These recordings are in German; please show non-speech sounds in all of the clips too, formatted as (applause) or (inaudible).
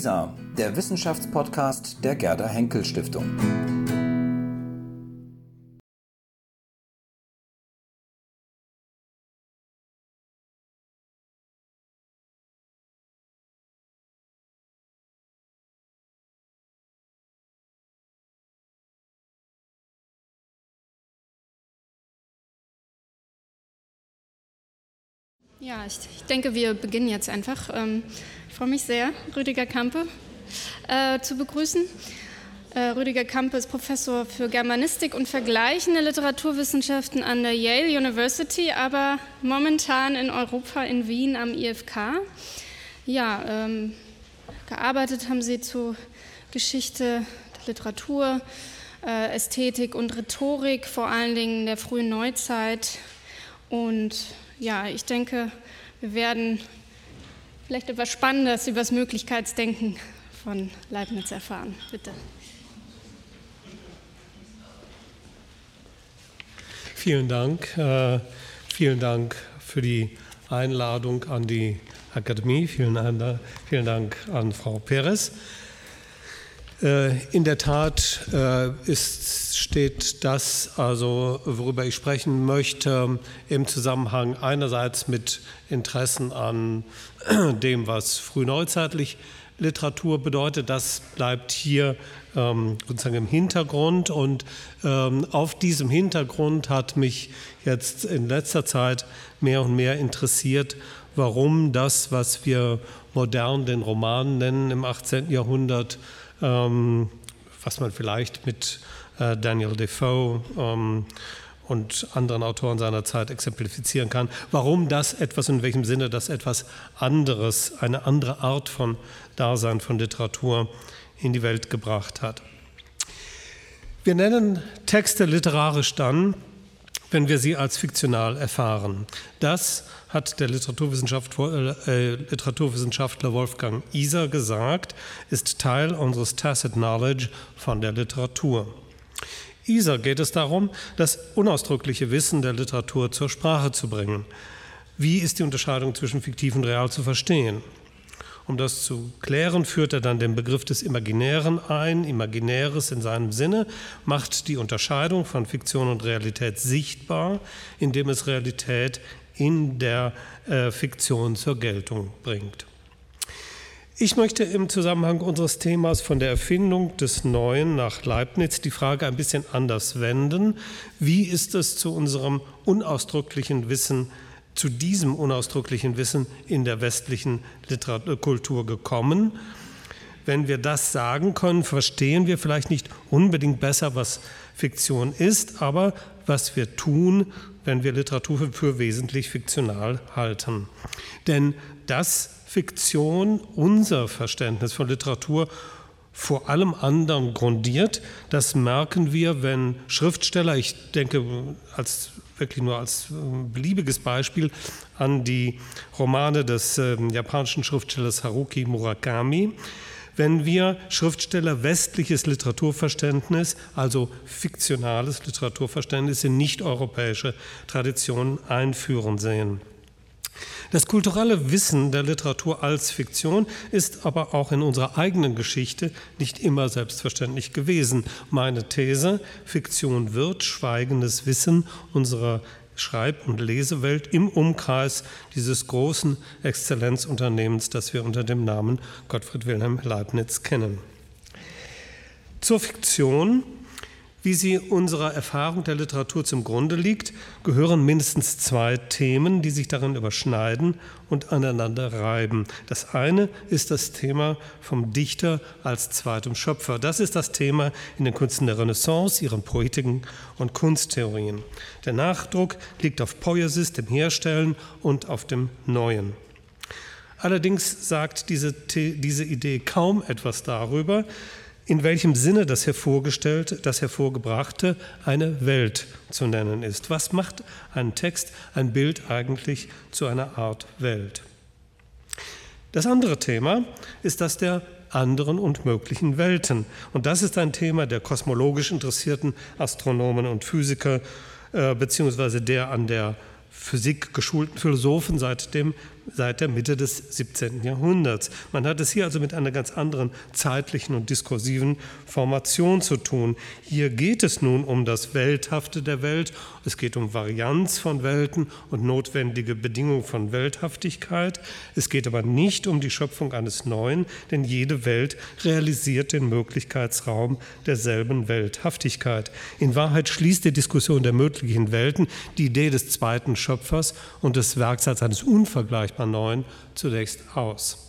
ISA, der Wissenschaftspodcast der Gerda Henkel Stiftung. Ja, ich, ich, denke, wir beginnen jetzt einfach. Ich freue mich sehr, Rüdiger Kampe äh, zu begrüßen. Äh, Rüdiger Kampe ist Professor für Germanistik und vergleichende Literaturwissenschaften an der Yale University, aber momentan in Europa in Wien am IFK. Ja, ähm, gearbeitet haben Sie zu Geschichte der Literatur, äh, Ästhetik und Rhetorik, vor allen Dingen der frühen Neuzeit und ja, ich denke, wir werden vielleicht etwas Spannendes über das Möglichkeitsdenken von Leibniz erfahren. Bitte. Vielen Dank. Äh, vielen Dank für die Einladung an die Akademie. Vielen, vielen Dank an Frau Perez. Äh, in der Tat äh, ist, steht das, also worüber ich sprechen möchte, im Zusammenhang einerseits mit Interessen an (clears throat) dem, was frühneuzeitlich Literatur bedeutet. Das bleibt hier ähm, sozusagen im Hintergrund. Und ähm, auf diesem Hintergrund hat mich jetzt in letzter Zeit mehr und mehr interessiert, warum das, was wir modern den Roman nennen im 18. Jahrhundert, was man vielleicht mit äh, Daniel Defoe ähm, und anderen Autoren seiner Zeit exemplifizieren kann, warum das etwas, in welchem Sinne das etwas anderes, eine andere Art von Dasein, von Literatur in die Welt gebracht hat. Wir nennen Texte literarisch dann, wenn wir sie als fiktional erfahren. Das hat der Literaturwissenschaftler, äh, Literaturwissenschaftler Wolfgang Iser gesagt, ist Teil unseres Tacit Knowledge von der Literatur. Iser geht es darum, das unausdrückliche Wissen der Literatur zur Sprache zu bringen. Wie ist die Unterscheidung zwischen fiktiv und real zu verstehen? Um das zu klären, führt er dann den Begriff des Imaginären ein. Imaginäres in seinem Sinne macht die Unterscheidung von Fiktion und Realität sichtbar, indem es Realität in der äh, Fiktion zur Geltung bringt. Ich möchte im Zusammenhang unseres Themas von der Erfindung des Neuen nach Leibniz die Frage ein bisschen anders wenden. Wie ist es zu unserem unausdrücklichen Wissen, zu diesem unausdrücklichen Wissen in der westlichen Literatur, Kultur gekommen? Wenn wir das sagen können, verstehen wir vielleicht nicht unbedingt besser, was Fiktion ist, aber was wir tun, wenn wir Literatur für wesentlich fiktional halten. Denn dass Fiktion unser Verständnis von Literatur vor allem anderen grundiert, das merken wir, wenn Schriftsteller, ich denke als wirklich nur als äh, beliebiges Beispiel an die Romane des äh, japanischen Schriftstellers Haruki Murakami, wenn wir Schriftsteller westliches Literaturverständnis, also fiktionales Literaturverständnis in nicht-europäische Traditionen einführen sehen. Das kulturelle Wissen der Literatur als Fiktion ist aber auch in unserer eigenen Geschichte nicht immer selbstverständlich gewesen. Meine These, Fiktion wird schweigendes Wissen unserer Schreib- und Lesewelt im Umkreis dieses großen Exzellenzunternehmens, das wir unter dem Namen Gottfried Wilhelm Leibniz kennen. Zur Fiktion wie sie unserer Erfahrung der Literatur zum Grunde liegt, gehören mindestens zwei Themen, die sich darin überschneiden und aneinander reiben. Das eine ist das Thema vom Dichter als zweitem Schöpfer. Das ist das Thema in den Künsten der Renaissance, ihren Poetiken und Kunsttheorien. Der Nachdruck liegt auf Poiesis, dem Herstellen und auf dem Neuen. Allerdings sagt diese, diese Idee kaum etwas darüber, in welchem Sinne das hervorgestellte, das hervorgebrachte eine Welt zu nennen ist. Was macht ein Text, ein Bild eigentlich zu einer Art Welt? Das andere Thema ist das der anderen und möglichen Welten. Und das ist ein Thema der kosmologisch interessierten Astronomen und Physiker, äh, beziehungsweise der an der Physik geschulten Philosophen seit dem seit der Mitte des 17. Jahrhunderts. Man hat es hier also mit einer ganz anderen zeitlichen und diskursiven Formation zu tun. Hier geht es nun um das Welthafte der Welt, es geht um Varianz von Welten und notwendige Bedingungen von Welthaftigkeit. Es geht aber nicht um die Schöpfung eines Neuen, denn jede Welt realisiert den Möglichkeitsraum derselben Welthaftigkeit. In Wahrheit schließt die Diskussion der möglichen Welten die Idee des zweiten Schöpfers und des Werks als eines unvergleichbar Neuen zunächst aus.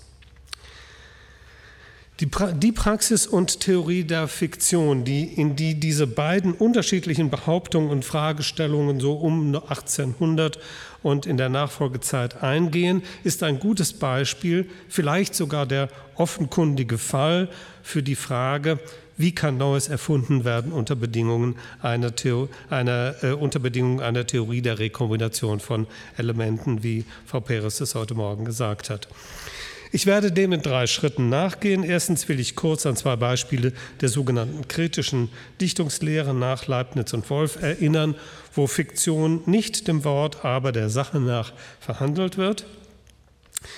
Die, pra die, Praxis und Theorie der Fiktion, die, in die diese beiden unterschiedlichen Behauptungen und Fragestellungen so um 1800 und in der Nachfolgezeit eingehen, ist ein gutes Beispiel, vielleicht sogar der offenkundige Fall für die Frage, wie kann Neues erfunden werden unter Bedingungen einer, Theo einer, äh, unter Bedingungen einer Theorie der Rekombination von Elementen, wie Frau Peres es heute Morgen gesagt hat. Ich werde dem in drei Schritten nachgehen. Erstens will ich kurz an zwei Beispiele der sogenannten kritischen Dichtungslehre nach Leibniz und Wolf erinnern, wo Fiktion nicht dem Wort, aber der Sache nach verhandelt wird.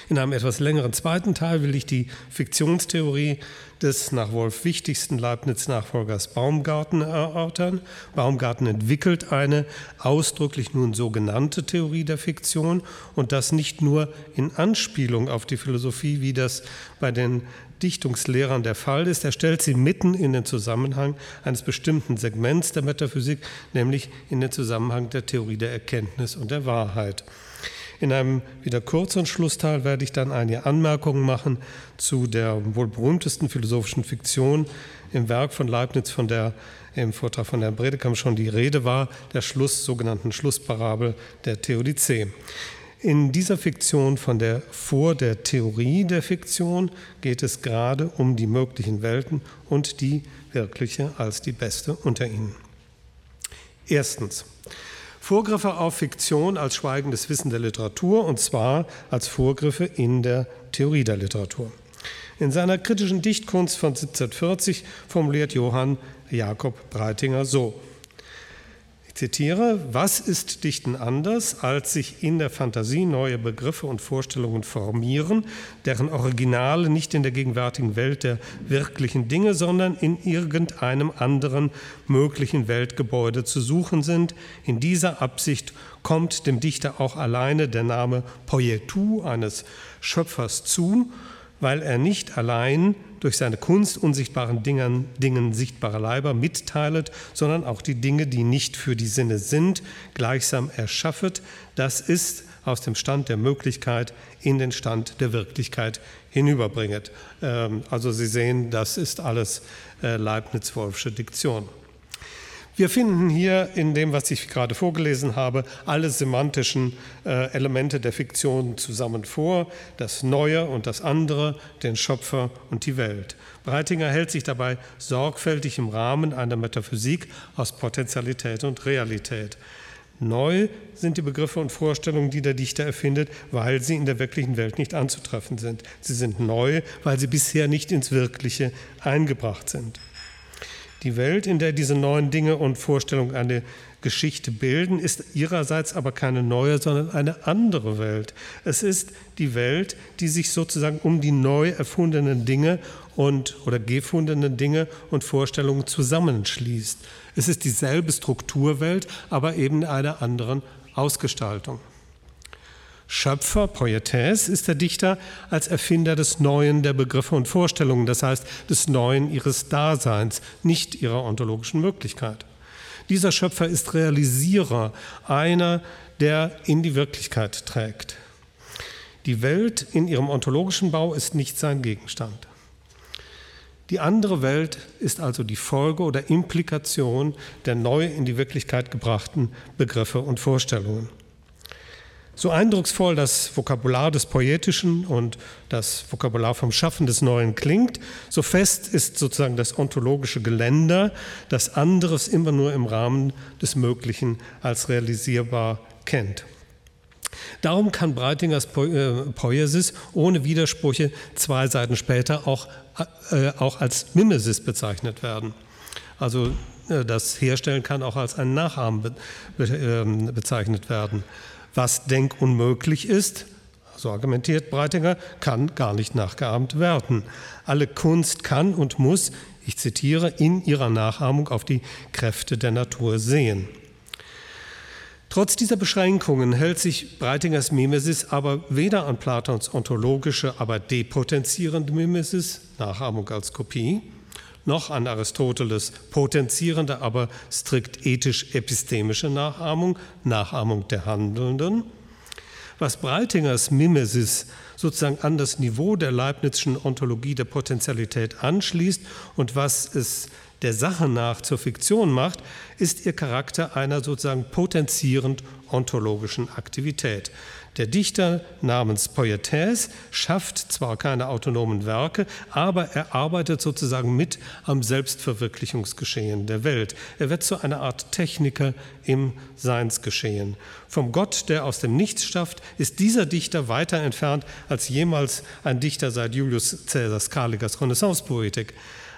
In einem etwas längeren zweiten Teil will ich die Fiktionstheorie des nach Wolf wichtigsten Leibniz-Nachfolgers Baumgarten erörtern. Baumgarten entwickelt eine ausdrücklich nun sogenannte Theorie der Fiktion und das nicht nur in Anspielung auf die Philosophie, wie das bei den Dichtungslehrern der Fall ist. Er stellt sie mitten in den Zusammenhang eines bestimmten Segments der Metaphysik, nämlich in den Zusammenhang der Theorie der Erkenntnis und der Wahrheit. In einem wieder kürzeren Schlussteil werde ich dann einige Anmerkungen machen zu der wohl berühmtesten philosophischen Fiktion im Werk von Leibniz, von der im Vortrag von Herrn Bredekamp schon die Rede war, der Schluss, sogenannten Schlussparabel der Theodizee. In dieser Fiktion von der vor der Theorie der Fiktion geht es gerade um die möglichen Welten und die wirkliche als die beste unter ihnen. Erstens. Vorgriffe auf Fiktion als schweigendes Wissen der Literatur und zwar als Vorgriffe in der Theorie der Literatur. In seiner kritischen Dichtkunst von 1740 formuliert Johann Jakob Breitinger so: ich zitiere, was ist Dichten anders, als sich in der Fantasie neue Begriffe und Vorstellungen formieren, deren Originale nicht in der gegenwärtigen Welt der wirklichen Dinge, sondern in irgendeinem anderen möglichen Weltgebäude zu suchen sind. In dieser Absicht kommt dem Dichter auch alleine der Name Poietou eines Schöpfers zu, weil er nicht allein durch seine Kunst unsichtbaren Dingen, Dingen sichtbarer Leiber mitteilet, sondern auch die Dinge, die nicht für die Sinne sind, gleichsam erschaffet. Das ist aus dem Stand der Möglichkeit in den Stand der Wirklichkeit hinüberbringet. Ähm, also Sie sehen, das ist alles äh, Leibniz-Wolfsche Diktion. Wir finden hier in dem, was ich gerade vorgelesen habe, alle semantischen äh, Elemente der Fiktion zusammen vor, das Neue und das andere, den Schöpfer und die Welt. Breitinger hält sich dabei sorgfältig im Rahmen einer Metaphysik aus Potentialität und Realität. Neu sind die Begriffe und Vorstellungen, die der Dichter erfindet, weil sie in der wirklichen Welt nicht anzutreffen sind. Sie sind neu, weil sie bisher nicht ins Wirkliche eingebracht sind. Die Welt, in der diese neuen Dinge und Vorstellungen eine Geschichte bilden, ist ihrerseits aber keine neue, sondern eine andere Welt. Es ist die Welt, die sich sozusagen um die neu erfundenen Dinge und oder gefundenen Dinge und Vorstellungen zusammenschließt. Es ist dieselbe Strukturwelt, aber eben in einer anderen Ausgestaltung. Schöpfer, Poietes, ist der Dichter als Erfinder des Neuen der Begriffe und Vorstellungen, das heißt des Neuen ihres Daseins, nicht ihrer ontologischen Möglichkeit. Dieser Schöpfer ist Realisierer, einer, der in die Wirklichkeit trägt. Die Welt in ihrem ontologischen Bau ist nicht sein Gegenstand. Die andere Welt ist also die Folge oder Implikation der neu in die Wirklichkeit gebrachten Begriffe und Vorstellungen. So eindrucksvoll das Vokabular des Poetischen und das Vokabular vom Schaffen des Neuen klingt, so fest ist sozusagen das ontologische Geländer, das anderes immer nur im Rahmen des Möglichen als realisierbar kennt. Darum kann Breitingers äh, Poiesis ohne Widersprüche zwei Seiten später auch, äh, auch als Mimesis bezeichnet werden. Also äh, das Herstellen kann auch als ein Nachahmen be, be, äh, bezeichnet werden was denkunmöglich ist, so argumentiert Breitinger, kann gar nicht nachgeahmt werden. Alle Kunst kann und muss, ich zitiere, in ihrer Nachahmung auf die Kräfte der Natur sehen. Trotz dieser Beschränkungen hält sich Breitingers Mimesis aber weder an Platons ontologische, aber depotenzierende Mimesis, Nachahmung als Kopie, noch an Aristoteles potenzierende, aber strikt ethisch-epistemische Nachahmung, Nachahmung der Handelnden. Was Breitingers Mimesis sozusagen an das Niveau der Leibnizischen Ontologie der Potentialität anschließt und was es der Sache nach zur Fiktion macht, ist ihr Charakter einer sozusagen potenzierend ontologischen Aktivität. Der Dichter namens Poietes schafft zwar keine autonomen Werke, aber er arbeitet sozusagen mit am Selbstverwirklichungsgeschehen der Welt. Er wird zu einer Art Techniker im Seinsgeschehen. Vom Gott, der aus dem Nichts schafft, ist dieser Dichter weiter entfernt als jemals ein Dichter seit Julius Caesars Caligars Renaissancepoetik.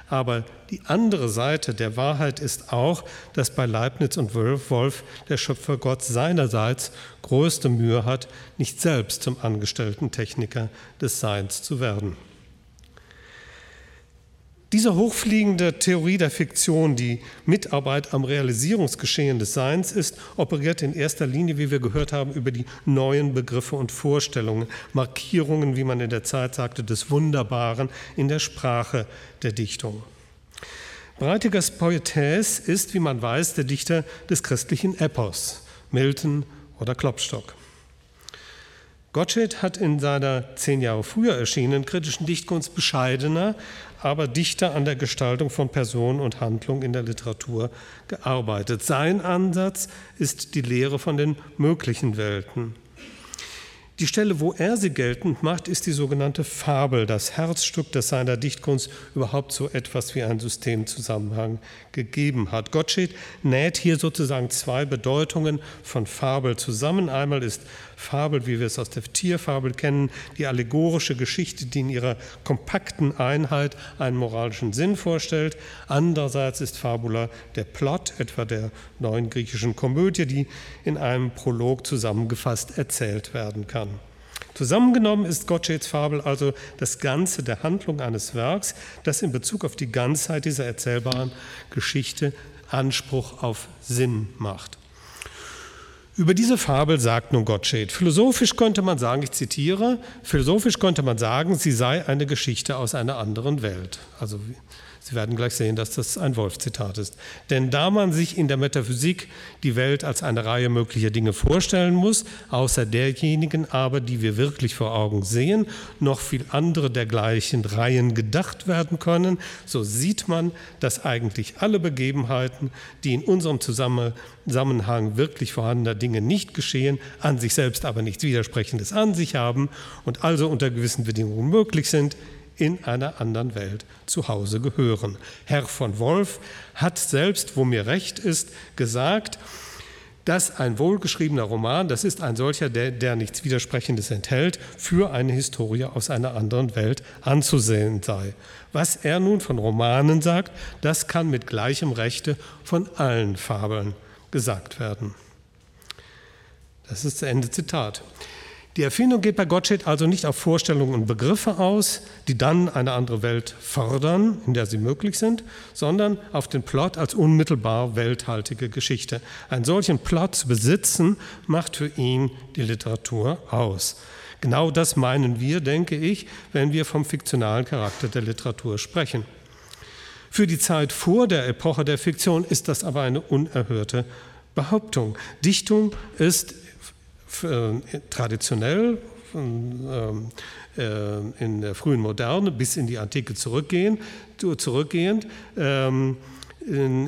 Aber die andere Seite der Wahrheit ist auch, dass bei Leibniz und Wolf der Schöpfergott seinerseits größte Mühe hat, nicht selbst zum angestellten Techniker des Seins zu werden. Diese hochfliegende Theorie der Fiktion, die Mitarbeit am Realisierungsgeschehen des Seins ist, operiert in erster Linie, wie wir gehört haben, über die neuen Begriffe und Vorstellungen, Markierungen, wie man in der Zeit sagte, des Wunderbaren in der Sprache der Dichtung. Breitigers Poetes ist, wie man weiß, der Dichter des christlichen Epos, Milton oder Klopstock. Gottsched hat in seiner zehn Jahre früher erschienenen kritischen Dichtkunst bescheidener, aber dichter an der Gestaltung von Person und Handlung in der Literatur gearbeitet. Sein Ansatz ist die Lehre von den möglichen Welten. Die Stelle, wo er sie geltend macht, ist die sogenannte Fabel, das Herzstück, das seiner Dichtkunst überhaupt so etwas wie einen Systemzusammenhang gegeben hat. Gottsched näht hier sozusagen zwei Bedeutungen von Fabel zusammen. Einmal ist Fabel, wie wir es aus der Tierfabel kennen, die allegorische Geschichte, die in ihrer kompakten Einheit einen moralischen Sinn vorstellt. Andererseits ist Fabula der Plot, etwa der neuen griechischen Komödie, die in einem Prolog zusammengefasst erzählt werden kann. Zusammengenommen ist Gottscheds Fabel also das Ganze der Handlung eines Werks, das in Bezug auf die Ganzheit dieser erzählbaren Geschichte Anspruch auf Sinn macht. Über diese Fabel sagt nun Gottsched, philosophisch könnte man sagen, ich zitiere, philosophisch könnte man sagen, sie sei eine Geschichte aus einer anderen Welt. Also Sie werden gleich sehen, dass das ein Wolf-Zitat ist. Denn da man sich in der Metaphysik die Welt als eine Reihe möglicher Dinge vorstellen muss, außer derjenigen aber, die wir wirklich vor Augen sehen, noch viel andere dergleichen Reihen gedacht werden können, so sieht man, dass eigentlich alle Begebenheiten, die in unserem Zusammenhang wirklich vorhandener Dinge nicht geschehen, an sich selbst aber nichts Widersprechendes an sich haben und also unter gewissen Bedingungen möglich sind, in einer anderen Welt zu Hause gehören. Herr von Wolf hat selbst, wo mir recht ist, gesagt, dass ein wohlgeschriebener Roman, das ist ein solcher, der, der nichts Widersprechendes enthält, für eine Historie aus einer anderen Welt anzusehen sei. Was er nun von Romanen sagt, das kann mit gleichem Rechte von allen Fabeln gesagt werden. Das ist das Ende Zitat. Die Erfindung geht bei Gottsched also nicht auf Vorstellungen und Begriffe aus, die dann eine andere Welt fördern, in der sie möglich sind, sondern auf den Plot als unmittelbar welthaltige Geschichte. Einen solchen Plot zu besitzen, macht für ihn die Literatur aus. Genau das meinen wir, denke ich, wenn wir vom fiktionalen Charakter der Literatur sprechen. Für die Zeit vor der Epoche der Fiktion ist das aber eine unerhörte Behauptung. Dichtung ist äh, traditionell ähm, äh, in der frühen Moderne bis in die Antike zurückgehen, zurückgehend, ähm,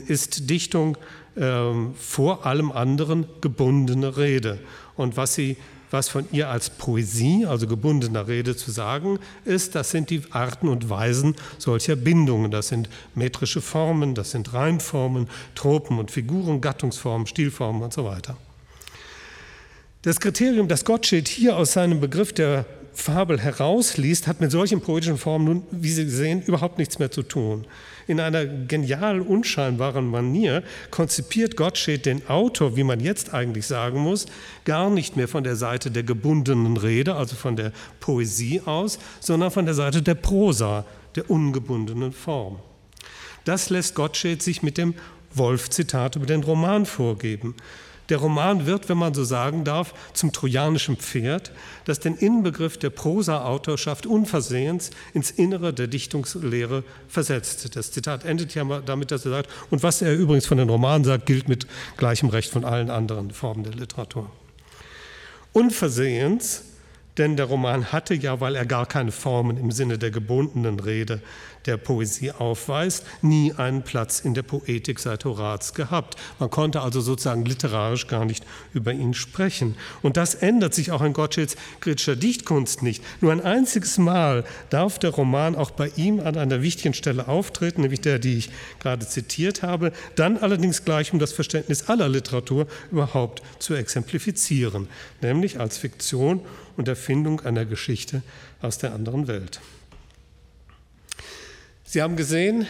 ist Dichtung ähm, vor allem anderen gebundene Rede. Und was sie was von ihr als Poesie, also gebundener Rede zu sagen ist, das sind die Arten und Weisen solcher Bindungen. Das sind metrische Formen, das sind Reimformen, Tropen und Figuren, Gattungsformen, Stilformen und so weiter. Das Kriterium, das Gottsched hier aus seinem Begriff der Fabel herausliest, hat mit solchen poetischen Formen nun, wie Sie sehen, überhaupt nichts mehr zu tun. In einer genial unscheinbaren Manier konzipiert Gottsched den Autor, wie man jetzt eigentlich sagen muss, gar nicht mehr von der Seite der gebundenen Rede, also von der Poesie aus, sondern von der Seite der Prosa, der ungebundenen Form. Das lässt Gottsched sich mit dem Wolf-Zitat über den Roman vorgeben. Der Roman wird, wenn man so sagen darf, zum trojanischen Pferd, das den Inbegriff der Prosa-Autorschaft unversehens ins Innere der Dichtungslehre versetzt. Das Zitat endet ja damit, dass er sagt, und was er übrigens von den Romanen sagt, gilt mit gleichem Recht von allen anderen Formen der Literatur. Unversehens denn der Roman hatte ja, weil er gar keine Formen im Sinne der gebundenen Rede der Poesie aufweist, nie einen Platz in der Poetik seit Horaz gehabt. Man konnte also sozusagen literarisch gar nicht über ihn sprechen. Und das ändert sich auch in Gottscheds kritischer Dichtkunst nicht. Nur ein einziges Mal darf der Roman auch bei ihm an einer wichtigen Stelle auftreten, nämlich der, die ich gerade zitiert habe, dann allerdings gleich um das Verständnis aller Literatur überhaupt zu exemplifizieren, nämlich als Fiktion und Erfindung einer Geschichte aus der anderen Welt. Sie haben gesehen,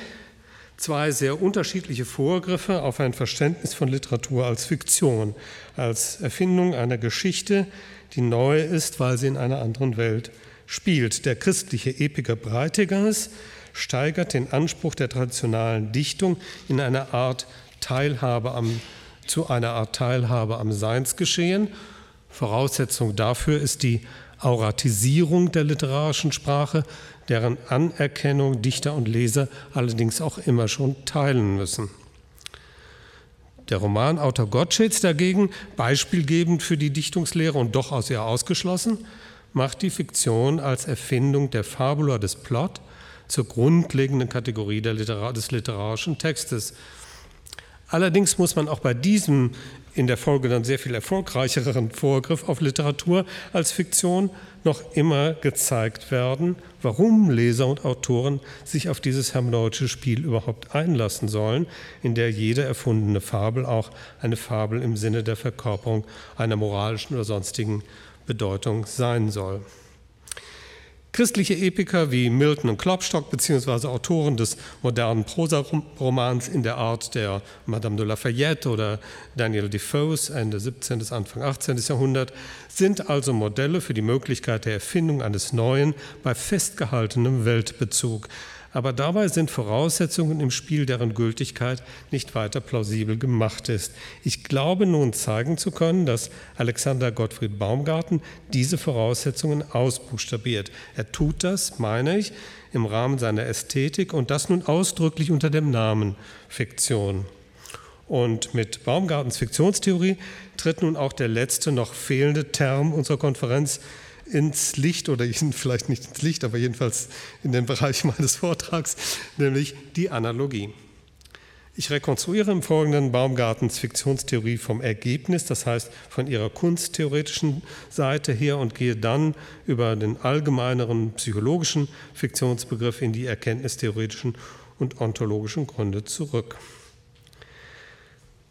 zwei sehr unterschiedliche Vorgriffe auf ein Verständnis von Literatur als Fiktion, als Erfindung einer Geschichte, die neu ist, weil sie in einer anderen Welt spielt. Der christliche Epiker Breitigers steigert den Anspruch der traditionalen Dichtung in eine Art Teilhabe am, zu einer Art Teilhabe am Seinsgeschehen Voraussetzung dafür ist die Auratisierung der literarischen Sprache, deren Anerkennung Dichter und Leser allerdings auch immer schon teilen müssen. Der Romanautor Gottscheds dagegen, beispielgebend für die Dichtungslehre und doch aus ihr ausgeschlossen, macht die Fiktion als Erfindung der Fabula des Plot zur grundlegenden Kategorie Literar des literarischen Textes. Allerdings muss man auch bei diesem in der Folge dann sehr viel erfolgreicheren Vorgriff auf Literatur als Fiktion noch immer gezeigt werden, warum Leser und Autoren sich auf dieses hermeneutische Spiel überhaupt einlassen sollen, in der jede erfundene Fabel auch eine Fabel im Sinne der Verkörperung einer moralischen oder sonstigen Bedeutung sein soll. Christliche Epiker wie Milton und Klopstock beziehungsweise Autoren des modernen Prosaromans in der Art der Madame de Lafayette oder Daniel Defoes Ende 17. bis Anfang 18. Jahrhundert sind also Modelle für die Möglichkeit der Erfindung eines Neuen bei festgehaltenem Weltbezug aber dabei sind Voraussetzungen im Spiel, deren Gültigkeit nicht weiter plausibel gemacht ist. Ich glaube nun zeigen zu können, dass Alexander Gottfried Baumgarten diese Voraussetzungen ausbuchstabiert. Er tut das, meine ich, im Rahmen seiner Ästhetik und das nun ausdrücklich unter dem Namen Fiktion. Und mit Baumgartens Fiktionstheorie tritt nun auch der letzte noch fehlende Term unserer Konferenz ins Licht oder (laughs) vielleicht nicht ins Licht, aber jedenfalls in den Bereich meines Vortrags, nämlich die Analogie. Ich rekonstruiere im Folgenden Baumgartens Fiktionstheorie vom Ergebnis, das heißt von ihrer kunsttheoretischen Seite her und gehe dann über den allgemeineren psychologischen Fiktionsbegriff in die erkenntnistheoretischen und ontologischen Gründe zurück.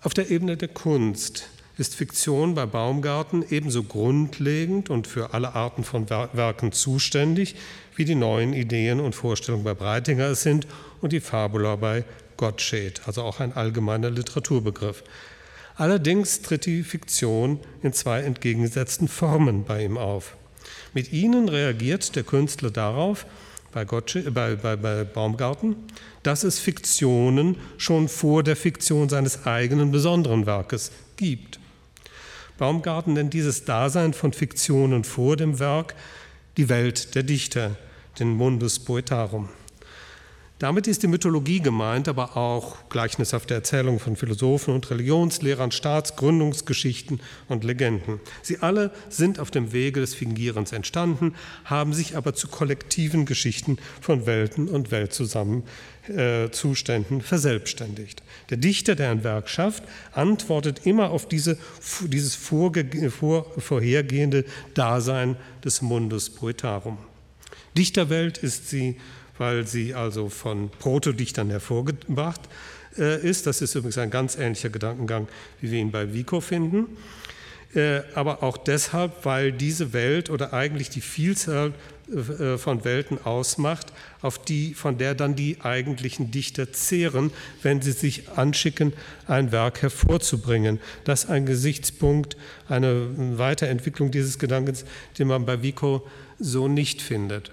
Auf der Ebene der Kunst ist Fiktion bei Baumgarten ebenso grundlegend und für alle Arten von Werken zuständig, wie die neuen Ideen und Vorstellungen bei Breitinger es sind und die Fabula bei Gottsched, also auch ein allgemeiner Literaturbegriff. Allerdings tritt die Fiktion in zwei entgegengesetzten Formen bei ihm auf. Mit ihnen reagiert der Künstler darauf, bei, Gottsched, bei, bei, bei Baumgarten, dass es Fiktionen schon vor der Fiktion seines eigenen besonderen Werkes gibt. Baumgarten nennt dieses Dasein von Fiktionen vor dem Werk die Welt der Dichter, den Mundus Poetarum. Damit ist die Mythologie gemeint, aber auch gleichnishafte Erzählungen von Philosophen und Religionslehrern, Staatsgründungsgeschichten und Legenden. Sie alle sind auf dem Wege des Fingierens entstanden, haben sich aber zu kollektiven Geschichten von Welten und Weltzuständen äh, verselbstständigt. Der Dichter, der ein Werk schafft, antwortet immer auf diese, dieses vorge, vor, vorhergehende Dasein des Mundus Poetarum. Dichterwelt ist sie weil sie also von Protodichtern hervorgebracht äh, ist. Das ist übrigens ein ganz ähnlicher Gedankengang, wie wir ihn bei Vico finden. äh, aber auch deshalb, weil diese Welt oder eigentlich die Vielzahl äh, von Welten ausmacht, auf die, von der dann die eigentlichen Dichter zehren, wenn sie sich anschicken, ein Werk hervorzubringen. Das ist ein Gesichtspunkt, eine Weiterentwicklung dieses Gedankens, den man bei Vico so nicht findet.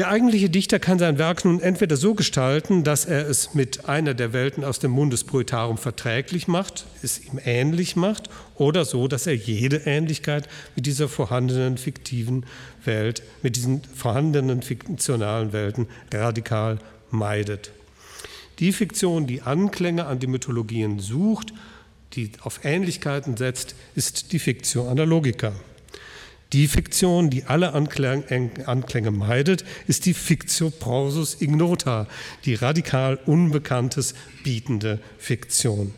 Der eigentliche Dichter kann sein Werk nun entweder so gestalten, dass er es mit einer der Welten aus dem Mundus Poetarum verträglich macht, es ihm ähnlich macht, oder so, dass er jede Ähnlichkeit mit dieser vorhandenen fiktiven Welt, mit diesen vorhandenen fiktionalen Welten radikal meidet. Die Fiktion, die Anklänge an die Mythologien sucht, die auf Ähnlichkeiten setzt, ist die Fiktio Analogica. Die Fiktion, die alle Anklänge meidet, ist die Fictio Prausus Ignota, die radikal Unbekanntes bietende Fiktion.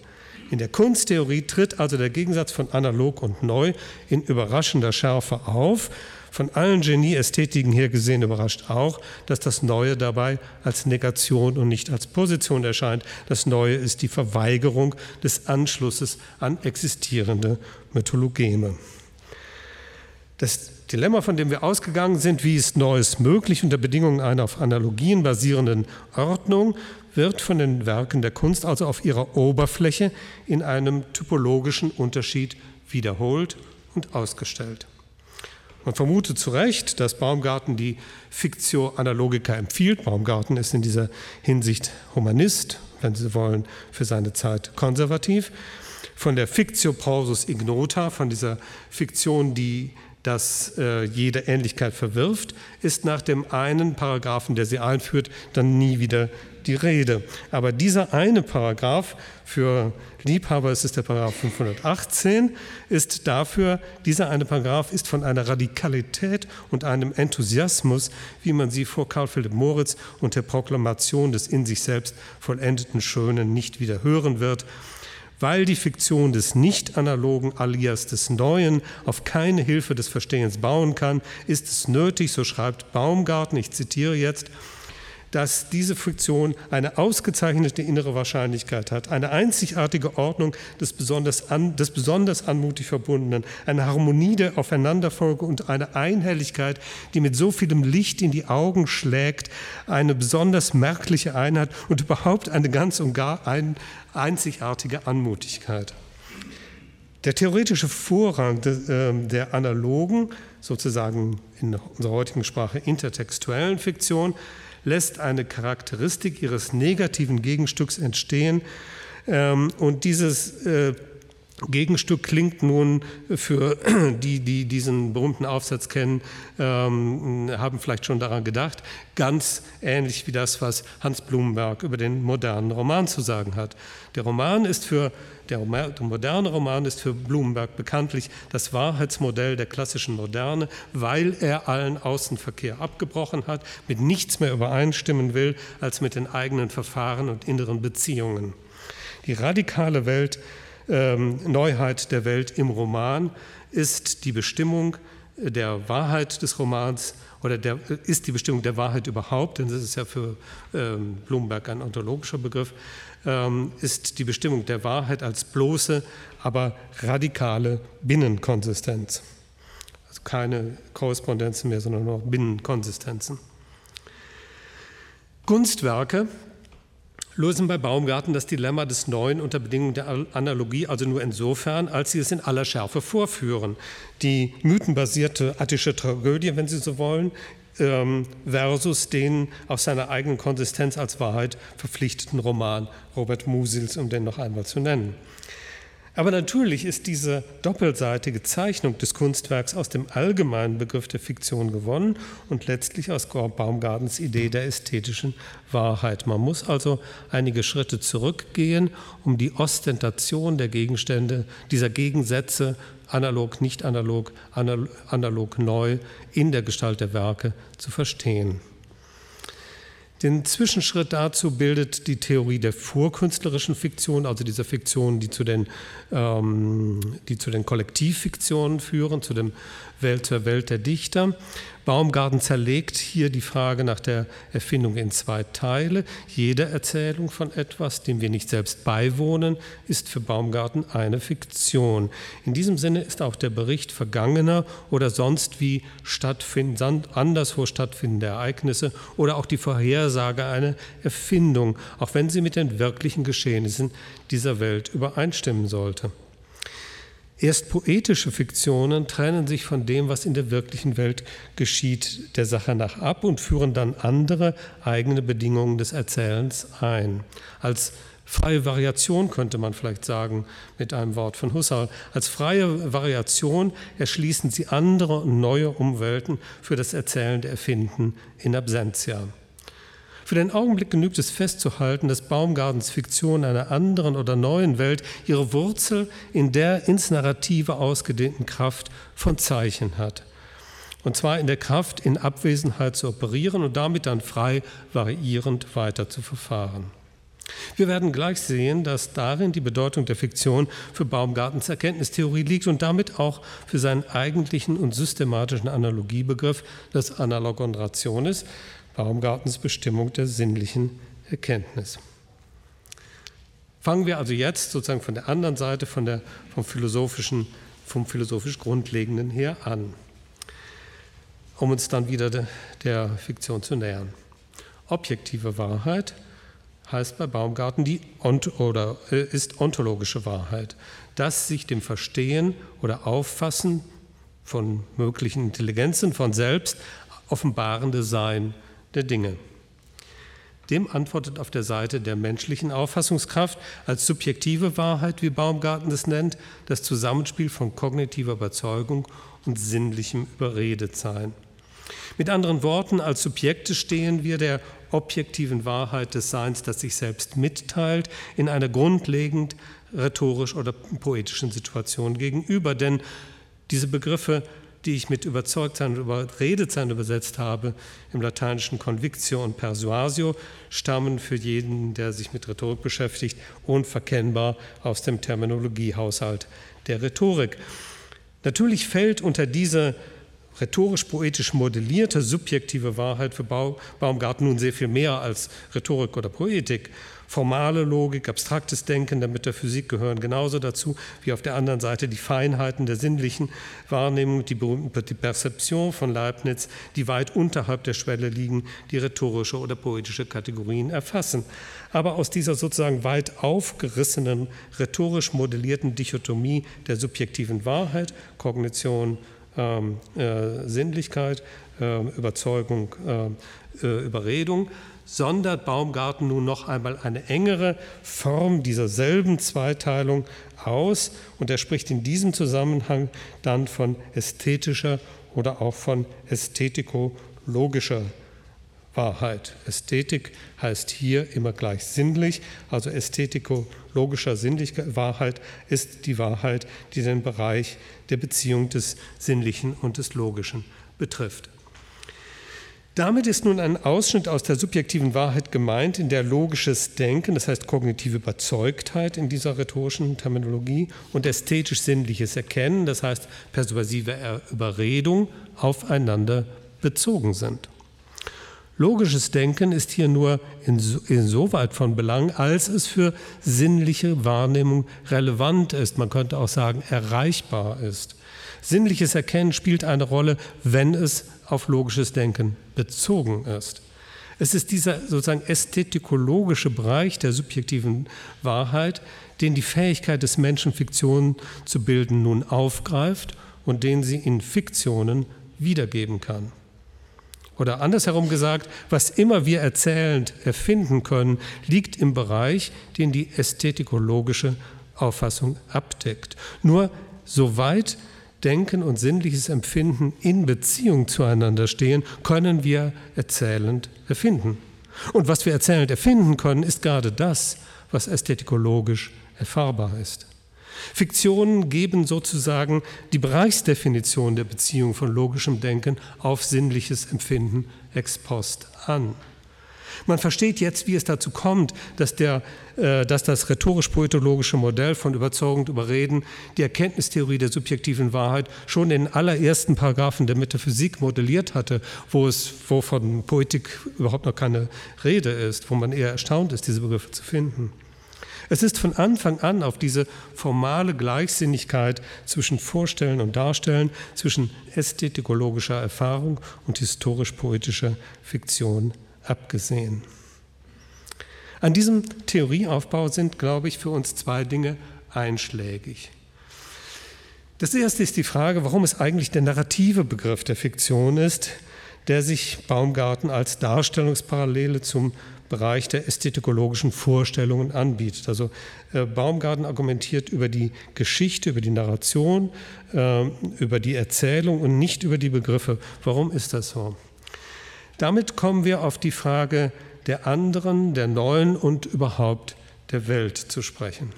In der Kunsttheorie tritt also der Gegensatz von analog und neu in überraschender Schärfe auf. Von allen Genie-Ästhetiken her gesehen überrascht auch, dass das Neue dabei als Negation und nicht als Position erscheint. Das Neue ist die Verweigerung des Anschlusses an existierende Mythologeme. Das Dilemma, von dem wir ausgegangen sind, wie ist Neues möglich unter Bedingungen einer auf Analogien basierenden Ordnung, wird von den Werken der Kunst also auf ihrer Oberfläche in einem typologischen Unterschied wiederholt und ausgestellt. Man vermutet zu Recht, dass Baumgarten die Fictio Analogica empfiehlt. Baumgarten ist in dieser Hinsicht Humanist, wenn Sie wollen, für seine Zeit konservativ. Von der Fictio Pausus Ignota, von dieser Fiktion, die das äh, jede Ähnlichkeit verwirft, ist nach dem einen Paragraphen, der sie einführt, dann nie wieder die Rede. Aber dieser eine Paragraph, für Liebhaber ist der Paragraph 518, ist dafür, dieser eine Paragraph ist von einer Radikalität und einem Enthusiasmus, wie man sie vor Karl Philipp Moritz und der Proklamation des in sich selbst vollendeten Schönen nicht wieder hören wird weil die Fiktion des Nicht-Analogen alias des Neuen auf keine Hilfe des Verstehens bauen kann, ist es nötig, so schreibt Baumgarten, ich zitiere jetzt, dass diese Fiktion eine ausgezeichnete innere Wahrscheinlichkeit hat, eine einzigartige Ordnung des besonders, an, des besonders anmutig Verbundenen, eine Harmonie der Aufeinanderfolge und eine Einhelligkeit, die mit so vielem Licht in die Augen schlägt, eine besonders merkliche Einheit und überhaupt eine ganz und gar ein, einzigartige Anmutigkeit. Der theoretische Vorrang ähm, der analogen, sozusagen in unserer heutigen Sprache intertextuellen Fiktion, lässt eine Charakteristik ihres negativen Gegenstücks entstehen. Ähm, und dieses äh, Gegenstück klingt nun für (clears throat) die, die diesen berühmten Aufsatz kennen, ähm, haben vielleicht schon daran gedacht, ganz ähnlich wie das, was Hans Blumenberg über den modernen Roman zu sagen hat. Der Roman ist für der, der moderne Roman ist für Blumenberg bekanntlich das Wahrheitsmodell der klassischen Moderne, weil er allen Außenverkehr abgebrochen hat, mit nichts mehr übereinstimmen will als mit den eigenen Verfahren und inneren Beziehungen. Die radikale Welt ähm, Neuheit der Welt im Roman ist die Bestimmung der Wahrheit des Romans oder der, ist die Bestimmung der Wahrheit überhaupt, denn das ist ja für ähm, Blumenberg ein ontologischer Begriff, ähm, ist die Bestimmung der Wahrheit als bloße, aber radikale Binnenkonsistenz. Also keine Korrespondenzen mehr, sondern nur Binnenkonsistenzen. Kunstwerke lösen bei Baumgarten das Dilemma des Neuen unter Bedingungen der Analogie also nur insofern, als sie es in aller Schärfe vorführen. Die mythenbasierte attische Tragödie, wenn Sie so wollen, ähm, versus den aus seiner eigenen Konsistenz als Wahrheit verpflichteten Roman Robert Musils, um den noch einmal zu nennen. Aber natürlich ist diese doppelseitige Zeichnung des Kunstwerks aus dem allgemeinen Begriff der Fiktion gewonnen und letztlich aus Baumgartens Idee der ästhetischen Wahrheit. Man muss also einige Schritte zurückgehen, um die Ostentation der Gegenstände, dieser Gegensätze, analog, nicht analog, analog, neu, in der Gestalt der Werke zu verstehen. Den Zwischenschritt dazu bildet die Theorie der vorkünstlerischen Fiktion, also dieser Fiktionen, die zu den, ähm, die zu den Kollektivfiktionen führen, zu dem Welt, zur Welt der Dichter, Baumgarten zerlegt hier die Frage nach der Erfindung in zwei Teile. Jede Erzählung von etwas, dem wir nicht selbst beiwohnen, ist für Baumgarten eine Fiktion. In diesem Sinne ist auch der Bericht vergangener oder sonst wie anderswo stattfindende Ereignisse oder auch die Vorhersage eine Erfindung, auch wenn sie mit den wirklichen Geschehnissen dieser Welt übereinstimmen sollte. Erst poetische Fiktionen trennen sich von dem, was in der wirklichen Welt geschieht, der Sache nach ab und führen dann andere eigene Bedingungen des Erzählens ein. Als freie Variation könnte man vielleicht sagen mit einem Wort von Husserl. Als freie Variation erschließen sie andere und neue Umwelten für das erzählende Erfinden in Absentia. Für den Augenblick genügt es festzuhalten, dass Baumgartens Fiktion einer anderen oder neuen Welt ihre Wurzel in der ins Narrative ausgedehnten Kraft von Zeichen hat. Und zwar in der Kraft, in Abwesenheit zu operieren und damit dann frei variierend weiter zu verfahren. Wir werden gleich sehen, dass darin die Bedeutung der Fiktion für Baumgartens Erkenntnistheorie liegt und damit auch für seinen eigentlichen und systematischen Analogiebegriff des Analogon Rationis, Baumgartens Bestimmung der sinnlichen Erkenntnis. Fangen wir also jetzt sozusagen von der anderen Seite, von der, vom, philosophischen, vom philosophisch Grundlegenden her an, um uns dann wieder de, der Fiktion zu nähern. Objektive Wahrheit heißt bei Baumgarten die ont oder äh, ist ontologische Wahrheit, das sich dem Verstehen oder Auffassen von möglichen Intelligenzen von selbst offenbarende Sein der Dinge. Dem antwortet auf der Seite der menschlichen Auffassungskraft als subjektive Wahrheit, wie Baumgarten es nennt, das Zusammenspiel von kognitiver Überzeugung und sinnlichem Überredetsein. Mit anderen Worten, als Subjekte stehen wir der objektiven Wahrheit des Seins, das sich selbst mitteilt, in einer grundlegend rhetorisch oder poetischen Situation gegenüber. Denn diese Begriffe die ich mit Überzeugtsein und Überredetsein übersetzt habe, im lateinischen Convictio und Persuasio, stammen für jeden, der sich mit Rhetorik beschäftigt, unverkennbar aus dem Terminologiehaushalt der Rhetorik. Natürlich fällt unter diese rhetorisch-poetisch modellierte subjektive Wahrheit für Baumgarten nun sehr viel mehr als Rhetorik oder Poetik. Formale Logik, abstraktes Denken der Metaphysik gehören genauso dazu wie auf der anderen Seite die Feinheiten der sinnlichen Wahrnehmung, die berühmte die Perzeption von Leibniz, die weit unterhalb der Schwelle liegen, die rhetorische oder poetische Kategorien erfassen. Aber aus dieser sozusagen weit aufgerissenen, rhetorisch modellierten Dichotomie der subjektiven Wahrheit, Kognition, ähm, äh, Sinnlichkeit, äh, Überzeugung, äh, äh Überredung, sondert Baumgarten nun noch einmal eine engere Form dieser selben Zweiteilung aus und er spricht in diesem Zusammenhang dann von ästhetischer oder auch von ästhetiko-logischer Wahrheit. Ästhetik heißt hier immer gleich sinnlich, also ästhetiko-logischer sinnlicher Wahrheit ist die Wahrheit, die den Bereich der Beziehung des Sinnlichen und des Logischen betrifft. Damit ist nun ein Ausschnitt aus der subjektiven Wahrheit gemeint, in der logisches Denken, das heißt kognitive Überzeugtheit in dieser rhetorischen Terminologie und ästhetisch-sinnliches Erkennen, das heißt persuasive Überredung, aufeinander bezogen sind. Logisches Denken ist hier nur insoweit von Belang, als es für sinnliche Wahrnehmung relevant ist, man könnte auch sagen erreichbar ist. Sinnliches Erkennen spielt eine Rolle, wenn es auf logisches Denken bezogen ist. Es ist dieser sozusagen ästhetikologische Bereich der subjektiven Wahrheit, den die Fähigkeit des Menschen, Fiktionen zu bilden, nun aufgreift und den sie in Fiktionen wiedergeben kann. Oder andersherum gesagt, was immer wir erzählend erfinden können, liegt im Bereich, den die ästhetikologische Auffassung abdeckt. Nur soweit Denken und sinnliches Empfinden in Beziehung zueinander stehen, können wir erzählend erfinden. Und was wir erzählend erfinden können, ist gerade das, was ästhetikologisch erfahrbar ist. Fiktionen geben sozusagen die Bereichsdefinition der Beziehung von logischem Denken auf sinnliches Empfinden ex post an. Man versteht jetzt, wie es dazu kommt, dass, der, äh, dass das rhetorisch-poetologische Modell von Überzeugung Überreden die Erkenntnistheorie der subjektiven Wahrheit schon in den allerersten Paragraphen der Metaphysik modelliert hatte, wo es wo von Poetik überhaupt noch keine Rede ist, wo man eher erstaunt ist, diese Begriffe zu finden. Es ist von Anfang an auf diese formale Gleichsinnigkeit zwischen Vorstellen und Darstellen, zwischen ästhetikologischer Erfahrung und historisch-poetischer Fiktion abgesehen. An diesem Theorieaufbau sind, glaube ich, für uns zwei Dinge einschlägig. Das erste ist die Frage, warum es eigentlich der narrative Begriff der Fiktion ist, der sich Baumgarten als Darstellungsparallele zum Bereich der ästhetikologischen Vorstellungen anbietet. Also äh, Baumgarten argumentiert über die Geschichte, über die Narration, äh, über die Erzählung und nicht über die Begriffe. Warum ist das so? Damit kommen wir auf die Frage der anderen, der neuen und überhaupt der Welt zu sprechen.